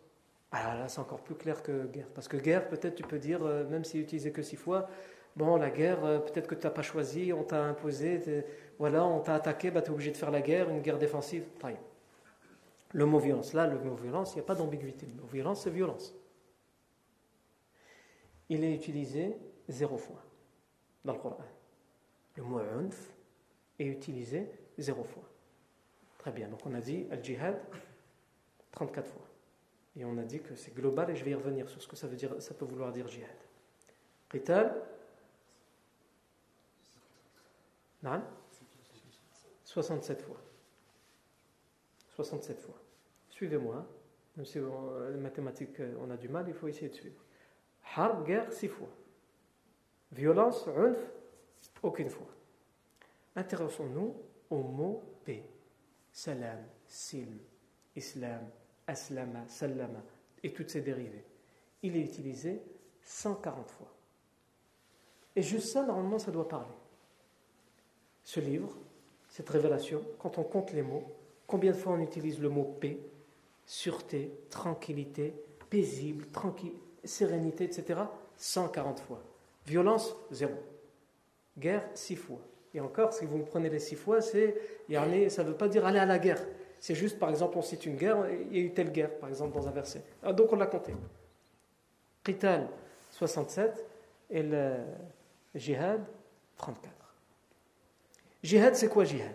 Ah là, c'est encore plus clair que guerre. Parce que guerre, peut-être tu peux dire, euh, même s'il utilisé que six fois, bon, la guerre, euh, peut-être que tu n'as pas choisi, on t'a imposé, voilà, on t'a attaqué, bah, tu es obligé de faire la guerre, une guerre défensive. Le mot violence, là, le mot violence, il n'y a pas d'ambiguïté. Le mot violence, c'est violence. Il est utilisé zéro fois dans le Coran. Le mot unf est utilisé zéro fois. Très bien, donc on a dit al-jihad 34 fois. Et on a dit que c'est global et je vais y revenir sur ce que ça, veut dire, ça peut vouloir dire jihad. Qital? 67 fois. 67 fois. Suivez-moi. Même si les mathématiques, euh, on a du mal, il faut essayer de suivre. Harb, guerre, 6 fois. Violence, unf, aucune fois. Intéressons-nous au mot paix. Salam, silm, islam, aslama, salama, et toutes ses dérivées. Il est utilisé 140 fois. Et juste ça, normalement, ça doit parler. Ce livre, cette révélation, quand on compte les mots, combien de fois on utilise le mot paix, sûreté, tranquillité, paisible, tranquille, sérénité, etc. 140 fois. Violence, zéro. Guerre, six fois. Et encore, si vous me prenez les six fois, c'est, ça ne veut pas dire aller à la guerre. C'est juste, par exemple, on cite une guerre, il y a eu telle guerre, par exemple, dans un verset. Ah, donc on l'a compté. Qital, 67, et le jihad, 34. Jihad, c'est quoi jihad?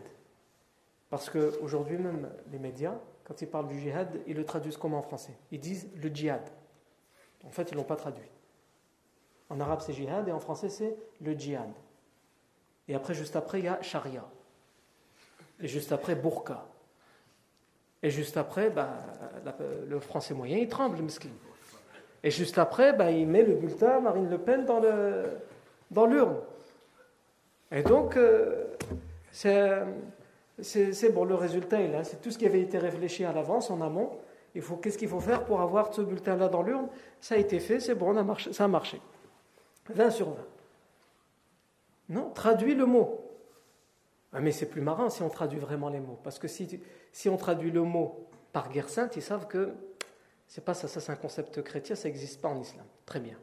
Parce qu'aujourd'hui même, les médias, quand ils parlent du jihad, ils le traduisent comment en français? Ils disent le djihad. En fait, ils ne l'ont pas traduit. En arabe, c'est jihad, et en français, c'est le djihad. Et après, juste après, il y a sharia. Et juste après, burqa. Et juste après, bah, le français moyen, il tremble, le. Et juste après, bah, il met le bulletin Marine Le Pen dans l'urne. Dans et donc, euh, c'est bon, le résultat est là. C'est tout ce qui avait été réfléchi à l'avance, en amont. Qu'est-ce qu'il faut faire pour avoir ce bulletin-là dans l'urne? Ça a été fait, c'est bon, ça a marché. 20 sur 20. Non, traduis le mot. Ah, mais c'est plus marrant si on traduit vraiment les mots. Parce que si, on traduit le mot par guerre sainte, ils savent que c'est pas ça, ça c'est un concept chrétien, ça n'existe pas en islam. Très bien.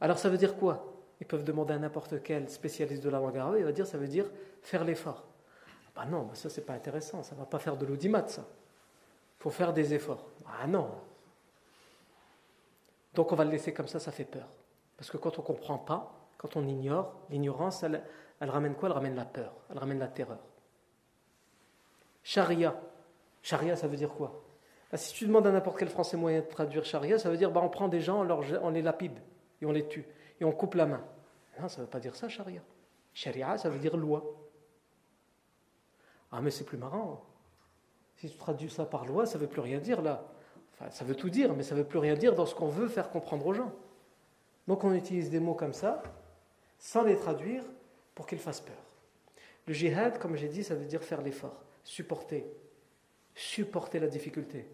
Alors ça veut dire quoi? Ils peuvent demander à n'importe quel spécialiste de la langue arabe, il va dire ça veut dire faire l'effort. Ah non, bah ça c'est pas intéressant, ça va pas faire de l'audimat ça. Il faut faire des efforts. Ah non. Donc on va le laisser comme ça, ça fait peur. Parce que quand on ne comprend pas, quand on ignore, l'ignorance, elle, ramène quoi? Elle ramène la peur, elle ramène la terreur. Sharia. Sharia, ça veut dire quoi? Bah, Si tu demandes à n'importe quel français moyen de traduire charia, ça veut dire bah, on prend des gens, on, les lapide et on les tue et on coupe la main. Non, ça ne veut pas dire ça, charia. Sharia, ça veut dire loi. Ah, mais c'est plus marrant. Si tu traduis ça par loi, ça ne veut plus rien dire là. Enfin, ça veut tout dire, mais ça ne veut plus rien dire dans ce qu'on veut faire comprendre aux gens. Donc on utilise des mots comme ça, sans les traduire, pour qu'ils fassent peur. Le jihad, comme j'ai dit, ça veut dire faire l'effort, supporter, supporter la difficulté.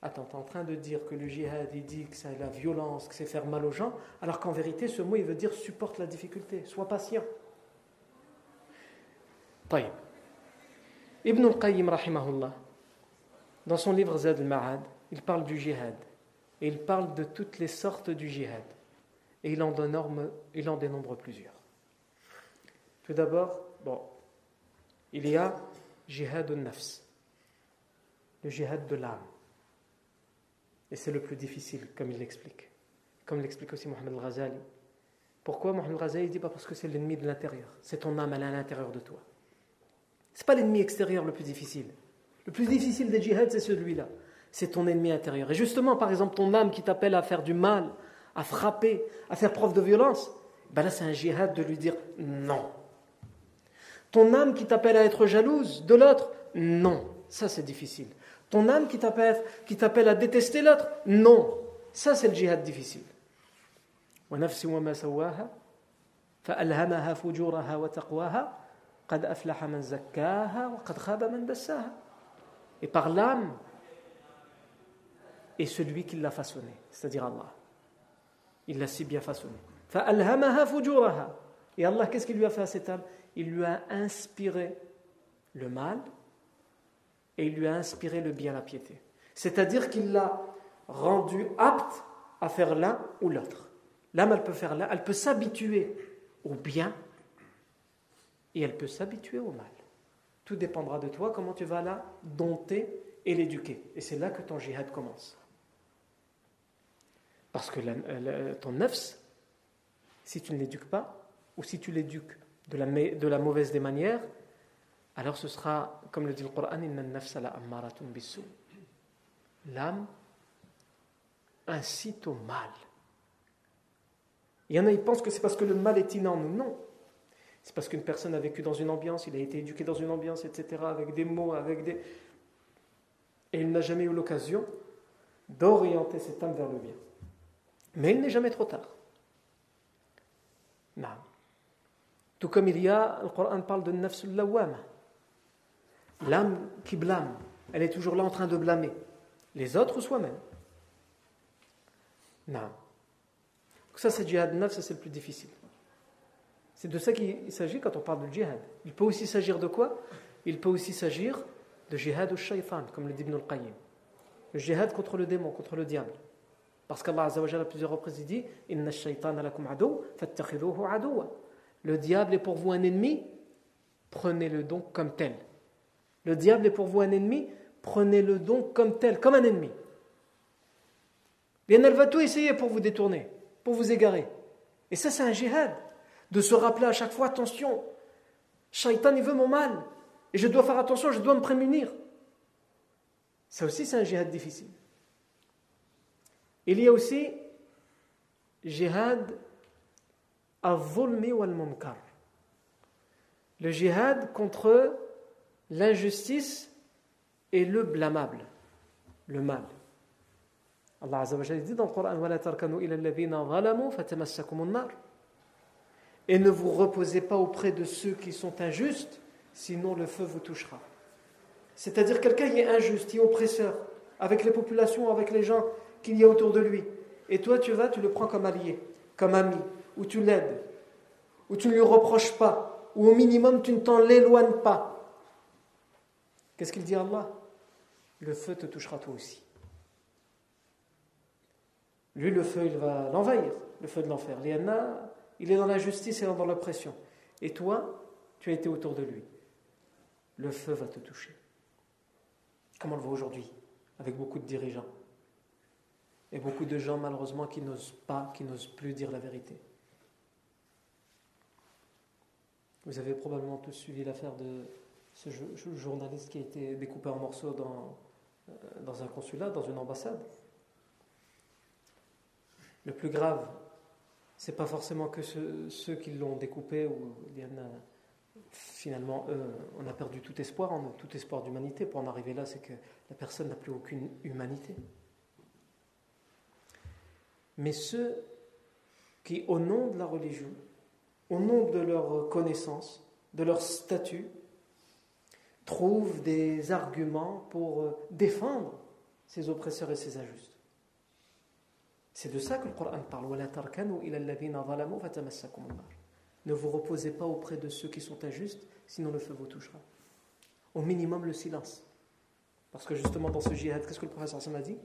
Attends, tu es en train de dire que le jihad, il dit que c'est la violence, que c'est faire mal aux gens, alors qu'en vérité, ce mot, il veut dire supporte la difficulté, sois patient. Ibn al-Qayyim, rahimahullah, dans son livre Zad al-Ma'ad, il parle du jihad. Et il parle de toutes les sortes du jihad. Et il en, il en dénombre plusieurs. Tout d'abord, bon, il y a jihad al-nafs, le jihad de l'âme. Et c'est le plus difficile, comme il l'explique. Comme l'explique aussi Mohamed Al-Ghazali. Pourquoi Mohamed Al-Ghazali dit pas parce que c'est l'ennemi de l'intérieur. C'est ton âme, à l'intérieur de toi. C'est pas l'ennemi extérieur le plus difficile. Le plus difficile des djihad, c'est celui-là. C'est ton ennemi intérieur. Et justement, par exemple, ton âme qui t'appelle à faire du mal, à frapper, à faire preuve de violence, ben là, c'est un djihad de lui dire non. Ton âme qui t'appelle à être jalouse de l'autre, non. Ça, c'est difficile. Ton âme qui t'appelle à détester l'autre, non. Ça, c'est le djihad difficile. Et par l'âme et celui qui l'a façonné, c'est-à-dire Allah. Il l'a si bien façonné. Et Allah, qu'est-ce qu'il lui a fait à cette âme? Il lui a inspiré le mal et il lui a inspiré le bien, la piété. C'est-à-dire qu'il l'a rendu apte à faire l'un ou l'autre. L'âme, elle peut faire l'un, elle peut s'habituer au bien et elle peut s'habituer au mal. Tout dépendra de toi, comment tu vas la dompter et l'éduquer. Et c'est là que ton jihad commence. Parce que ton nefs, si tu ne l'éduques pas, ou si tu l'éduques de la, mauvaise des manières, alors ce sera, comme le dit le Coran, l'âme incite au mal. Il y en a, ils pensent que c'est parce que le mal est inné en nous. Non. C'est parce qu'une personne a vécu dans une ambiance, il a été éduqué dans une ambiance, etc., avec des mots, avec des. Et il n'a jamais eu l'occasion d'orienter cette âme vers le bien. Mais il n'est jamais trop tard. Non. Tout comme il y a, le Coran parle de nafsul lawama. L'âme qui blâme, elle est toujours là en train de blâmer. Les autres ou soi-même. Non. Ça, c'est djihad naf, ça c'est le plus difficile. C'est de ça qu'il s'agit quand on parle de djihad. Il peut aussi s'agir de quoi? Il peut aussi s'agir de djihad au shaitan, comme le dit Ibn al-Qayyim. Le djihad contre le démon, contre le diable. Parce qu'Allah a plusieurs reprises dit Inna lakum Le diable est pour vous un ennemi, prenez-le donc comme tel. Le diable est pour vous un ennemi, prenez-le donc comme tel, comme un ennemi. Bien, elle va tout essayer pour vous détourner, pour vous égarer. Et ça, c'est un jihad. De se rappeler à chaque fois, attention, Shaitan, il veut mon mal. Et je dois faire attention, je dois me prémunir. Ça aussi, c'est un jihad difficile. Il y a aussi jihad al-zulmi wal-munkar. Le jihad contre l'injustice et le blâmable, le mal. Allah Azza wa dit dans le Coran Et ne vous reposez pas auprès de ceux qui sont injustes, sinon le feu vous touchera. C'est-à-dire quelqu'un qui est injuste, qui est oppresseur, avec les populations, avec les gens qu'il y a autour de lui. Et toi, tu vas, tu le prends comme allié, comme ami, ou tu l'aides, ou tu ne lui reproches pas, ou au minimum, tu ne t'en l'éloignes pas. Qu'est-ce qu'il dit Allah? Le feu te touchera toi aussi. Lui, le feu, il va l'envahir, le feu de l'enfer. Il est dans l'injustice et dans l'oppression. Et toi, tu as été autour de lui. Le feu va te toucher. Comme on le voit aujourd'hui, avec beaucoup de dirigeants. Et beaucoup de gens, malheureusement, qui n'osent pas, qui n'osent plus dire la vérité. Vous avez probablement tous suivi l'affaire de ce journaliste qui a été découpé en morceaux dans, euh, dans un consulat, dans une ambassade. Le plus grave, c'est pas forcément que ceux, qui l'ont découpé, ou finalement, on a perdu tout espoir, tout espoir d'humanité. Pour en arriver là, c'est que la personne n'a plus aucune humanité. Mais ceux qui, au nom de la religion, au nom de leur connaissance, de leur statut, trouvent des arguments pour euh, défendre ces oppresseurs et ces injustes. C'est de ça que le Coran parle. Ne vous reposez pas auprès de ceux qui sont injustes, sinon le feu vous touchera. Au minimum, le silence. Parce que justement, dans ce jihad, qu'est-ce que le professeur Hassan a dit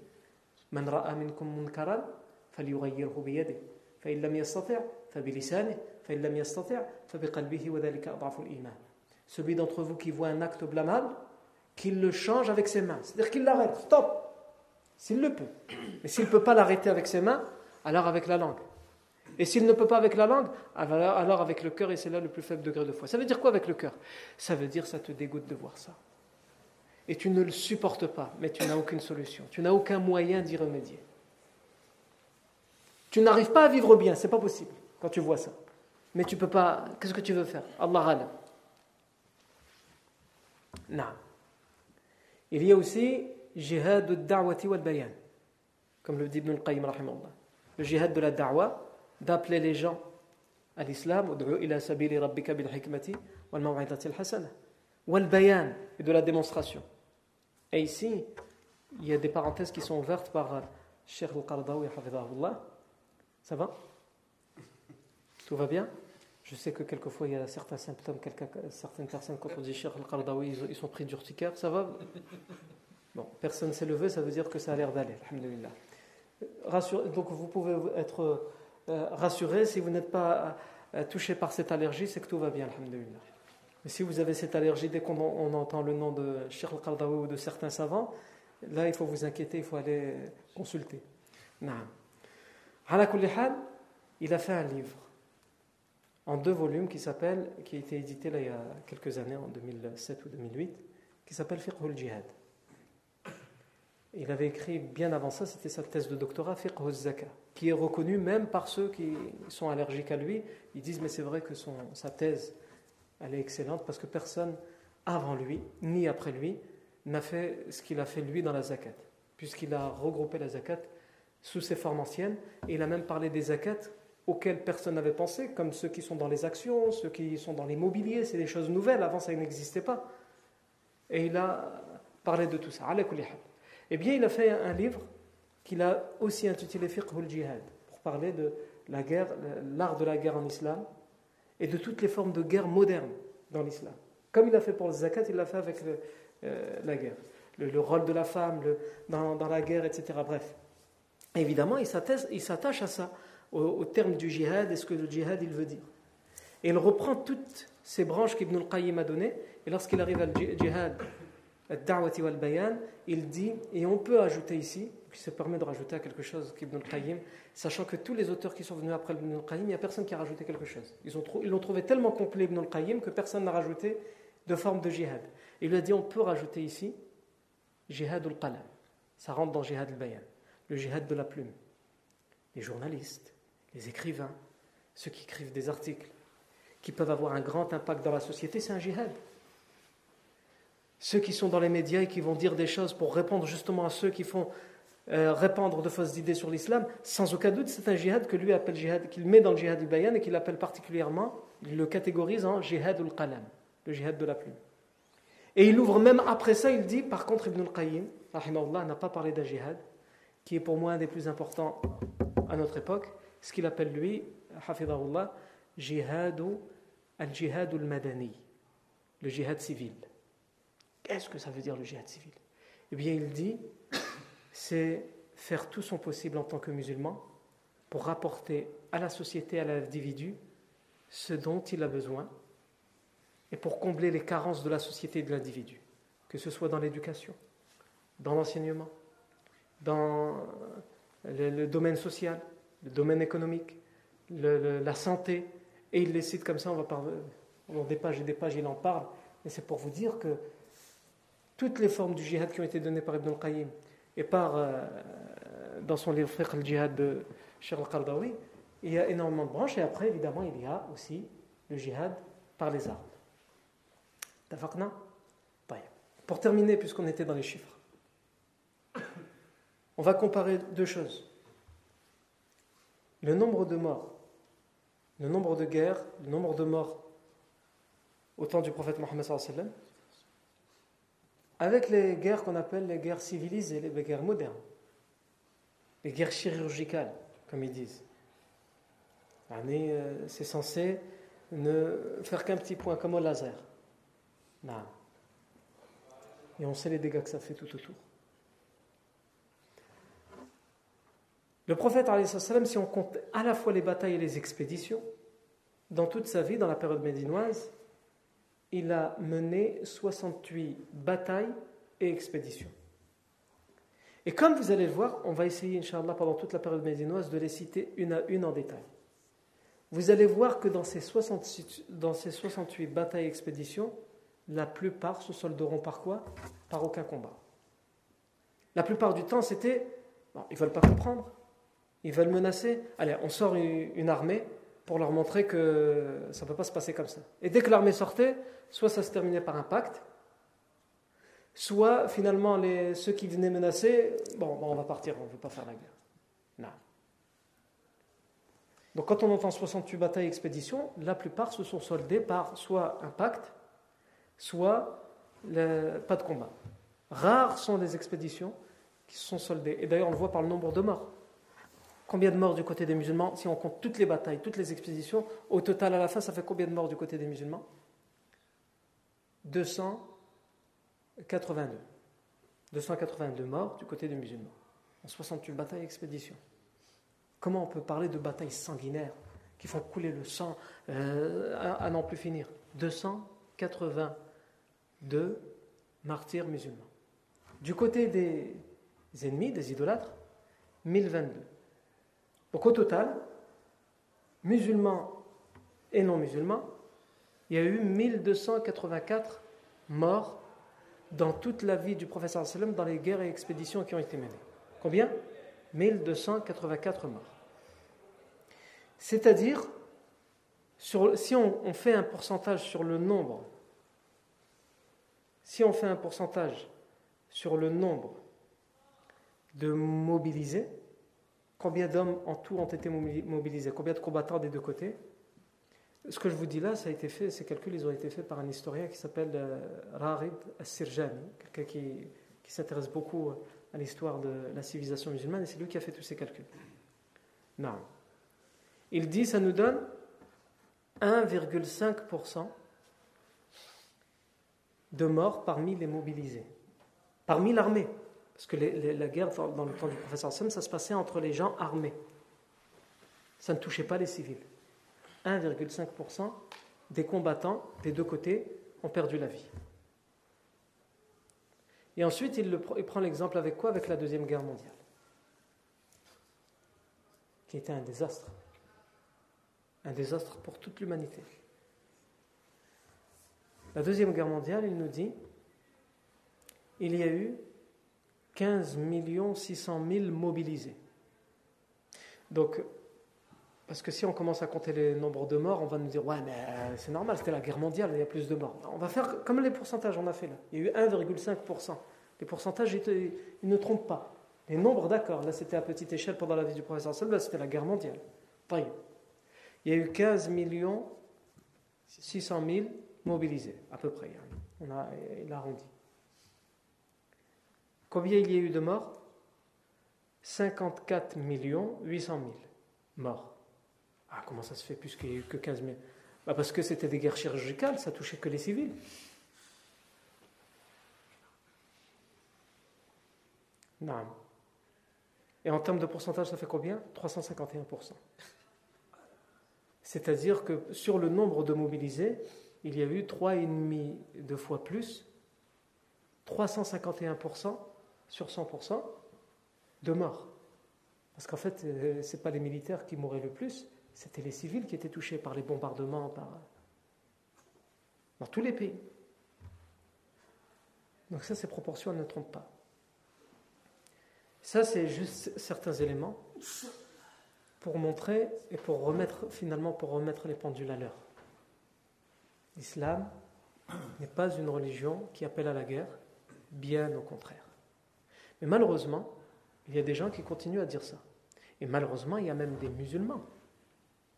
فليغيره بيده فإن لم يستطع فبلسانه فإن لم يستطع فبقلبه وذلك أضعف الإيمان Celui d'entre vous qui voit un acte blâmable, qu'il le change avec ses mains. C'est-à-dire qu'il l'arrête. Stop s'il le peut. Mais s'il ne peut pas l'arrêter avec ses mains, alors avec la langue. Et s'il ne peut pas avec la langue, alors avec le cœur, et c'est là le plus faible degré de foi. Ça veut dire quoi avec le cœur? Ça veut dire ça te dégoûte de voir ça. Et tu ne le supportes pas, mais tu n'as aucune solution. Tu n'as aucun moyen d'y remédier. Tu n'arrives pas à vivre bien, c'est pas possible quand tu vois ça. Mais tu peux pas. Qu'est-ce que tu veux faire? Allah alam. Non. Il y a aussi jihad al-da'wati wal-bayan, comme le dit Ibn al-Qayyim Le jihad de la da'wa, d'appeler les gens à l'islam, ila sabili rabbika bil hikmati wal maw'idati al-hasana, wal-bayan, et de la démonstration. Et ici, il y a des parenthèses qui sont ouvertes par Cheikh al-Qardawi, Ça va? Tout va bien? Je sais que quelquefois il y a certains symptômes, certaines personnes, quand on dit Cheikh al-Qardawi, ils sont pris d'urticaire. Ça va? Bon, personne ne s'est levé, ça veut dire que ça a l'air d'aller. Donc vous pouvez être euh, rassuré si vous n'êtes pas euh, touché par cette allergie, c'est que tout va bien. Alhamdulillah. Mais si vous avez cette allergie, dès qu'on entend le nom de Sheikh al-Qardawi ou de certains savants, là il faut vous inquiéter, il faut aller consulter. il a fait un livre en deux volumes qui s'appelle, qui a été édité il y a quelques années, en 2007 ou 2008, qui s'appelle Fiqh al-Jihad. Il avait écrit bien avant ça, c'était sa thèse de doctorat, Fiqh al-Zaka, qui est reconnue même par ceux qui sont allergiques à lui. Ils disent, mais c'est vrai que sa thèse, elle est excellente parce que personne avant lui, ni après lui, n'a fait ce qu'il a fait lui dans la zakat, puisqu'il a regroupé la zakat sous ses formes anciennes, et il a même parlé des zakats auxquels personne n'avait pensé, comme ceux qui sont dans les actions, ceux qui sont dans l'immobilier, c'est des choses nouvelles, avant ça n'existait pas. Et il a parlé de tout ça. Eh bien, il a fait un livre qu'il a aussi intitulé Fiqh al-Jihad, pour parler de la guerre, l'art de la guerre en islam, et de toutes les formes de guerre modernes dans l'islam. Comme il a fait pour le zakat, il l'a fait avec euh, la guerre. Le, rôle de la femme dans, la guerre, etc. Bref. évidemment, il s'attache à ça, au, terme du djihad et ce que le djihad il veut dire. Et il reprend toutes ces branches qu'Ibn al-Qayyim a données, et lorsqu'il arrive à wal-bayan, il dit, et on peut ajouter ici, qui se permet de rajouter à quelque chose qu'Ibn sachant que tous les auteurs qui sont venus après Ibn al-Qayyim, il n'y a personne qui a rajouté quelque chose. Ils l'ont trouvé tellement complet, Ibn al-Qayyim, que personne n'a rajouté de forme de jihad. Il lui a dit on peut rajouter ici jihad al-qalam. Ça rentre dans jihad al-bayan, le jihad de la plume. Les journalistes, les écrivains, ceux qui écrivent des articles, qui peuvent avoir un grand impact dans la société, c'est un jihad. Ceux qui sont dans les médias et qui vont dire des choses pour répondre justement à ceux qui font euh, répandre de fausses idées sur l'islam, sans aucun doute, c'est un jihad que lui appelle jihad, qu'il met dans le jihad al-bayan et qu'il appelle particulièrement, il le catégorise en jihad al-qalam, le jihad de la plume. Et il ouvre même après ça, il dit, par contre, Ibn al-Qayyim, n'a pas parlé d'un jihad, qui est pour moi un des plus importants à notre époque, ce qu'il appelle lui, hafidahullah, jihadu al-jihad al-madani, le jihad civil. Qu'est-ce que ça veut dire le jihad civil? Eh bien, il dit, c'est faire tout son possible en tant que musulman pour rapporter à la société, à l'individu, ce dont il a besoin et pour combler les carences de la société et de l'individu, que ce soit dans l'éducation, dans l'enseignement, dans le, domaine social, le domaine économique, la santé, et il les cite comme ça, on va parler, des pages et des pages, il en parle, mais c'est pour vous dire que toutes les formes du djihad qui ont été données par Ibn al-Qayyim et par, euh, dans son livre Fiqh al-Jihad de Sheikh al-Qardawi, il y a énormément de branches, et après, évidemment, il y a aussi le djihad par les armes. Pour terminer, puisqu'on était dans les chiffres, on va comparer deux choses. Le nombre de morts, le nombre de guerres, le nombre de morts au temps du prophète Mohammed avec les guerres qu'on appelle les guerres civilisées, les guerres modernes, les guerres chirurgicales, comme ils disent. Euh, c'est censé ne faire qu'un petit point comme au laser. Non. Et on sait les dégâts que ça fait tout autour. Le prophète, si on compte à la fois les batailles et les expéditions, dans toute sa vie, dans la période médinoise, il a mené 68 batailles et expéditions. Et comme vous allez le voir, on va essayer, Inch'Allah, pendant toute la période médinoise, de les citer une à une en détail. Vous allez voir que dans ces 68, dans ces 68 batailles et expéditions, la plupart se solderont par quoi? Par aucun combat. La plupart du temps, c'était, ils ne veulent pas comprendre, ils veulent menacer. Allez, on sort une armée pour leur montrer que ça ne peut pas se passer comme ça. Et dès que l'armée sortait, soit ça se terminait par un pacte, soit finalement ceux qui venaient menacer, bon, on va partir, on ne veut pas faire la guerre. Non. Donc quand on entend 68 batailles et expéditions, la plupart se sont soldées par soit un pacte, soit pas de combat. Rares sont les expéditions qui se sont soldées. Et d'ailleurs, on le voit par le nombre de morts. Combien de morts du côté des musulmans Si on compte toutes les batailles, toutes les expéditions, au total à la fin, ça fait combien de morts du côté des musulmans? 282. 282 morts du côté des musulmans. En 68 batailles et expéditions. Comment on peut parler de batailles sanguinaires qui font couler le sang euh, à n'en plus finir? 282 martyrs musulmans. Du côté des ennemis, des idolâtres, 1022. Donc au total, musulmans et non musulmans, il y a eu 1284 morts dans toute la vie du professeur sallam dans les guerres et expéditions qui ont été menées. Combien? 1284 morts. C'est-à-dire, si on, on fait un pourcentage sur le nombre, si on fait un pourcentage sur le nombre de mobilisés, combien d'hommes en tout ont été mobilisés, combien de combattants des deux côtés. Ce que je vous dis là, ça a été fait, ces calculs, ils ont été faits par un historien qui s'appelle euh, Rarid As-Sirjani, quelqu'un qui, qui s'intéresse beaucoup à l'histoire de la civilisation musulmane, et c'est lui qui a fait tous ces calculs. Non. Il dit, ça nous donne 1,5% de morts parmi les mobilisés, parmi l'armée. Parce que la guerre dans, le temps du professeur Sam, ça se passait entre les gens armés. Ça ne touchait pas les civils. 1,5% des combattants des deux côtés ont perdu la vie. Et ensuite, il, il prend l'exemple avec quoi? Avec la Deuxième Guerre mondiale, qui était un désastre. Un désastre pour toute l'humanité. La Deuxième Guerre mondiale, il nous dit, il y a eu 15 600 000 mobilisés. Donc, parce que si on commence à compter les nombres de morts, on va nous dire Ouais, mais euh, c'est normal, c'était la guerre mondiale, il y a plus de morts. On va faire comme les pourcentages, on a fait là. Il y a eu 1,5%. Les pourcentages, ils, ne trompent pas. Les nombres, d'accord, là c'était à petite échelle pendant la vie du professeur là c'était la guerre mondiale. Il y a eu 15 600 000 mobilisés, à peu près. Hein. On a, il a arrondi. Combien il y a eu de morts? 54 800 000 morts. Ah, comment ça se fait puisqu'il n'y a eu que 15 000 bah Parce que c'était des guerres chirurgicales, ça touchait que les civils. Non. Et en termes de pourcentage, ça fait combien? 351%. C'est-à-dire que sur le nombre de mobilisés, il y a eu 3,5 de fois plus, 351% sur 100% de morts. Parce qu'en fait, euh, ce n'est pas les militaires qui mouraient le plus, c'était les civils qui étaient touchés par les bombardements par... dans tous les pays. Donc ça, ces proportions ne trompent pas. Ça, c'est juste certains éléments pour montrer et pour remettre, finalement, pour remettre les pendules à l'heure. L'islam n'est pas une religion qui appelle à la guerre, bien au contraire. Mais malheureusement, il y a des gens qui continuent à dire ça. Et malheureusement, il y a même des musulmans.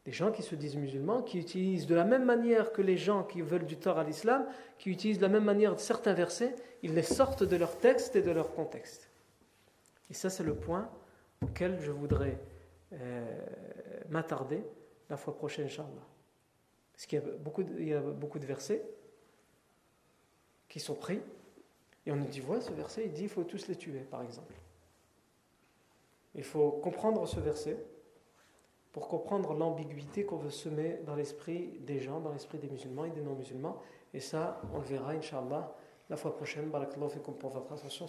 Des gens qui se disent musulmans, qui utilisent de la même manière que les gens qui veulent du tort à l'islam, qui utilisent de la même manière certains versets, ils les sortent de leur texte et de leur contexte. Et ça, c'est le point auquel je voudrais euh, m'attarder la fois prochaine, Inch'Allah. Parce qu'il y a beaucoup il y a beaucoup de versets qui sont pris et on nous dit, voilà, ce verset, il dit, il faut tous les tuer, par exemple. Il faut comprendre ce verset pour comprendre l'ambiguïté qu'on veut semer dans l'esprit des gens, dans l'esprit des musulmans et des non-musulmans. Et ça, on le verra, Inch'Allah, la fois prochaine. Barakallahu fikum pour votre attention.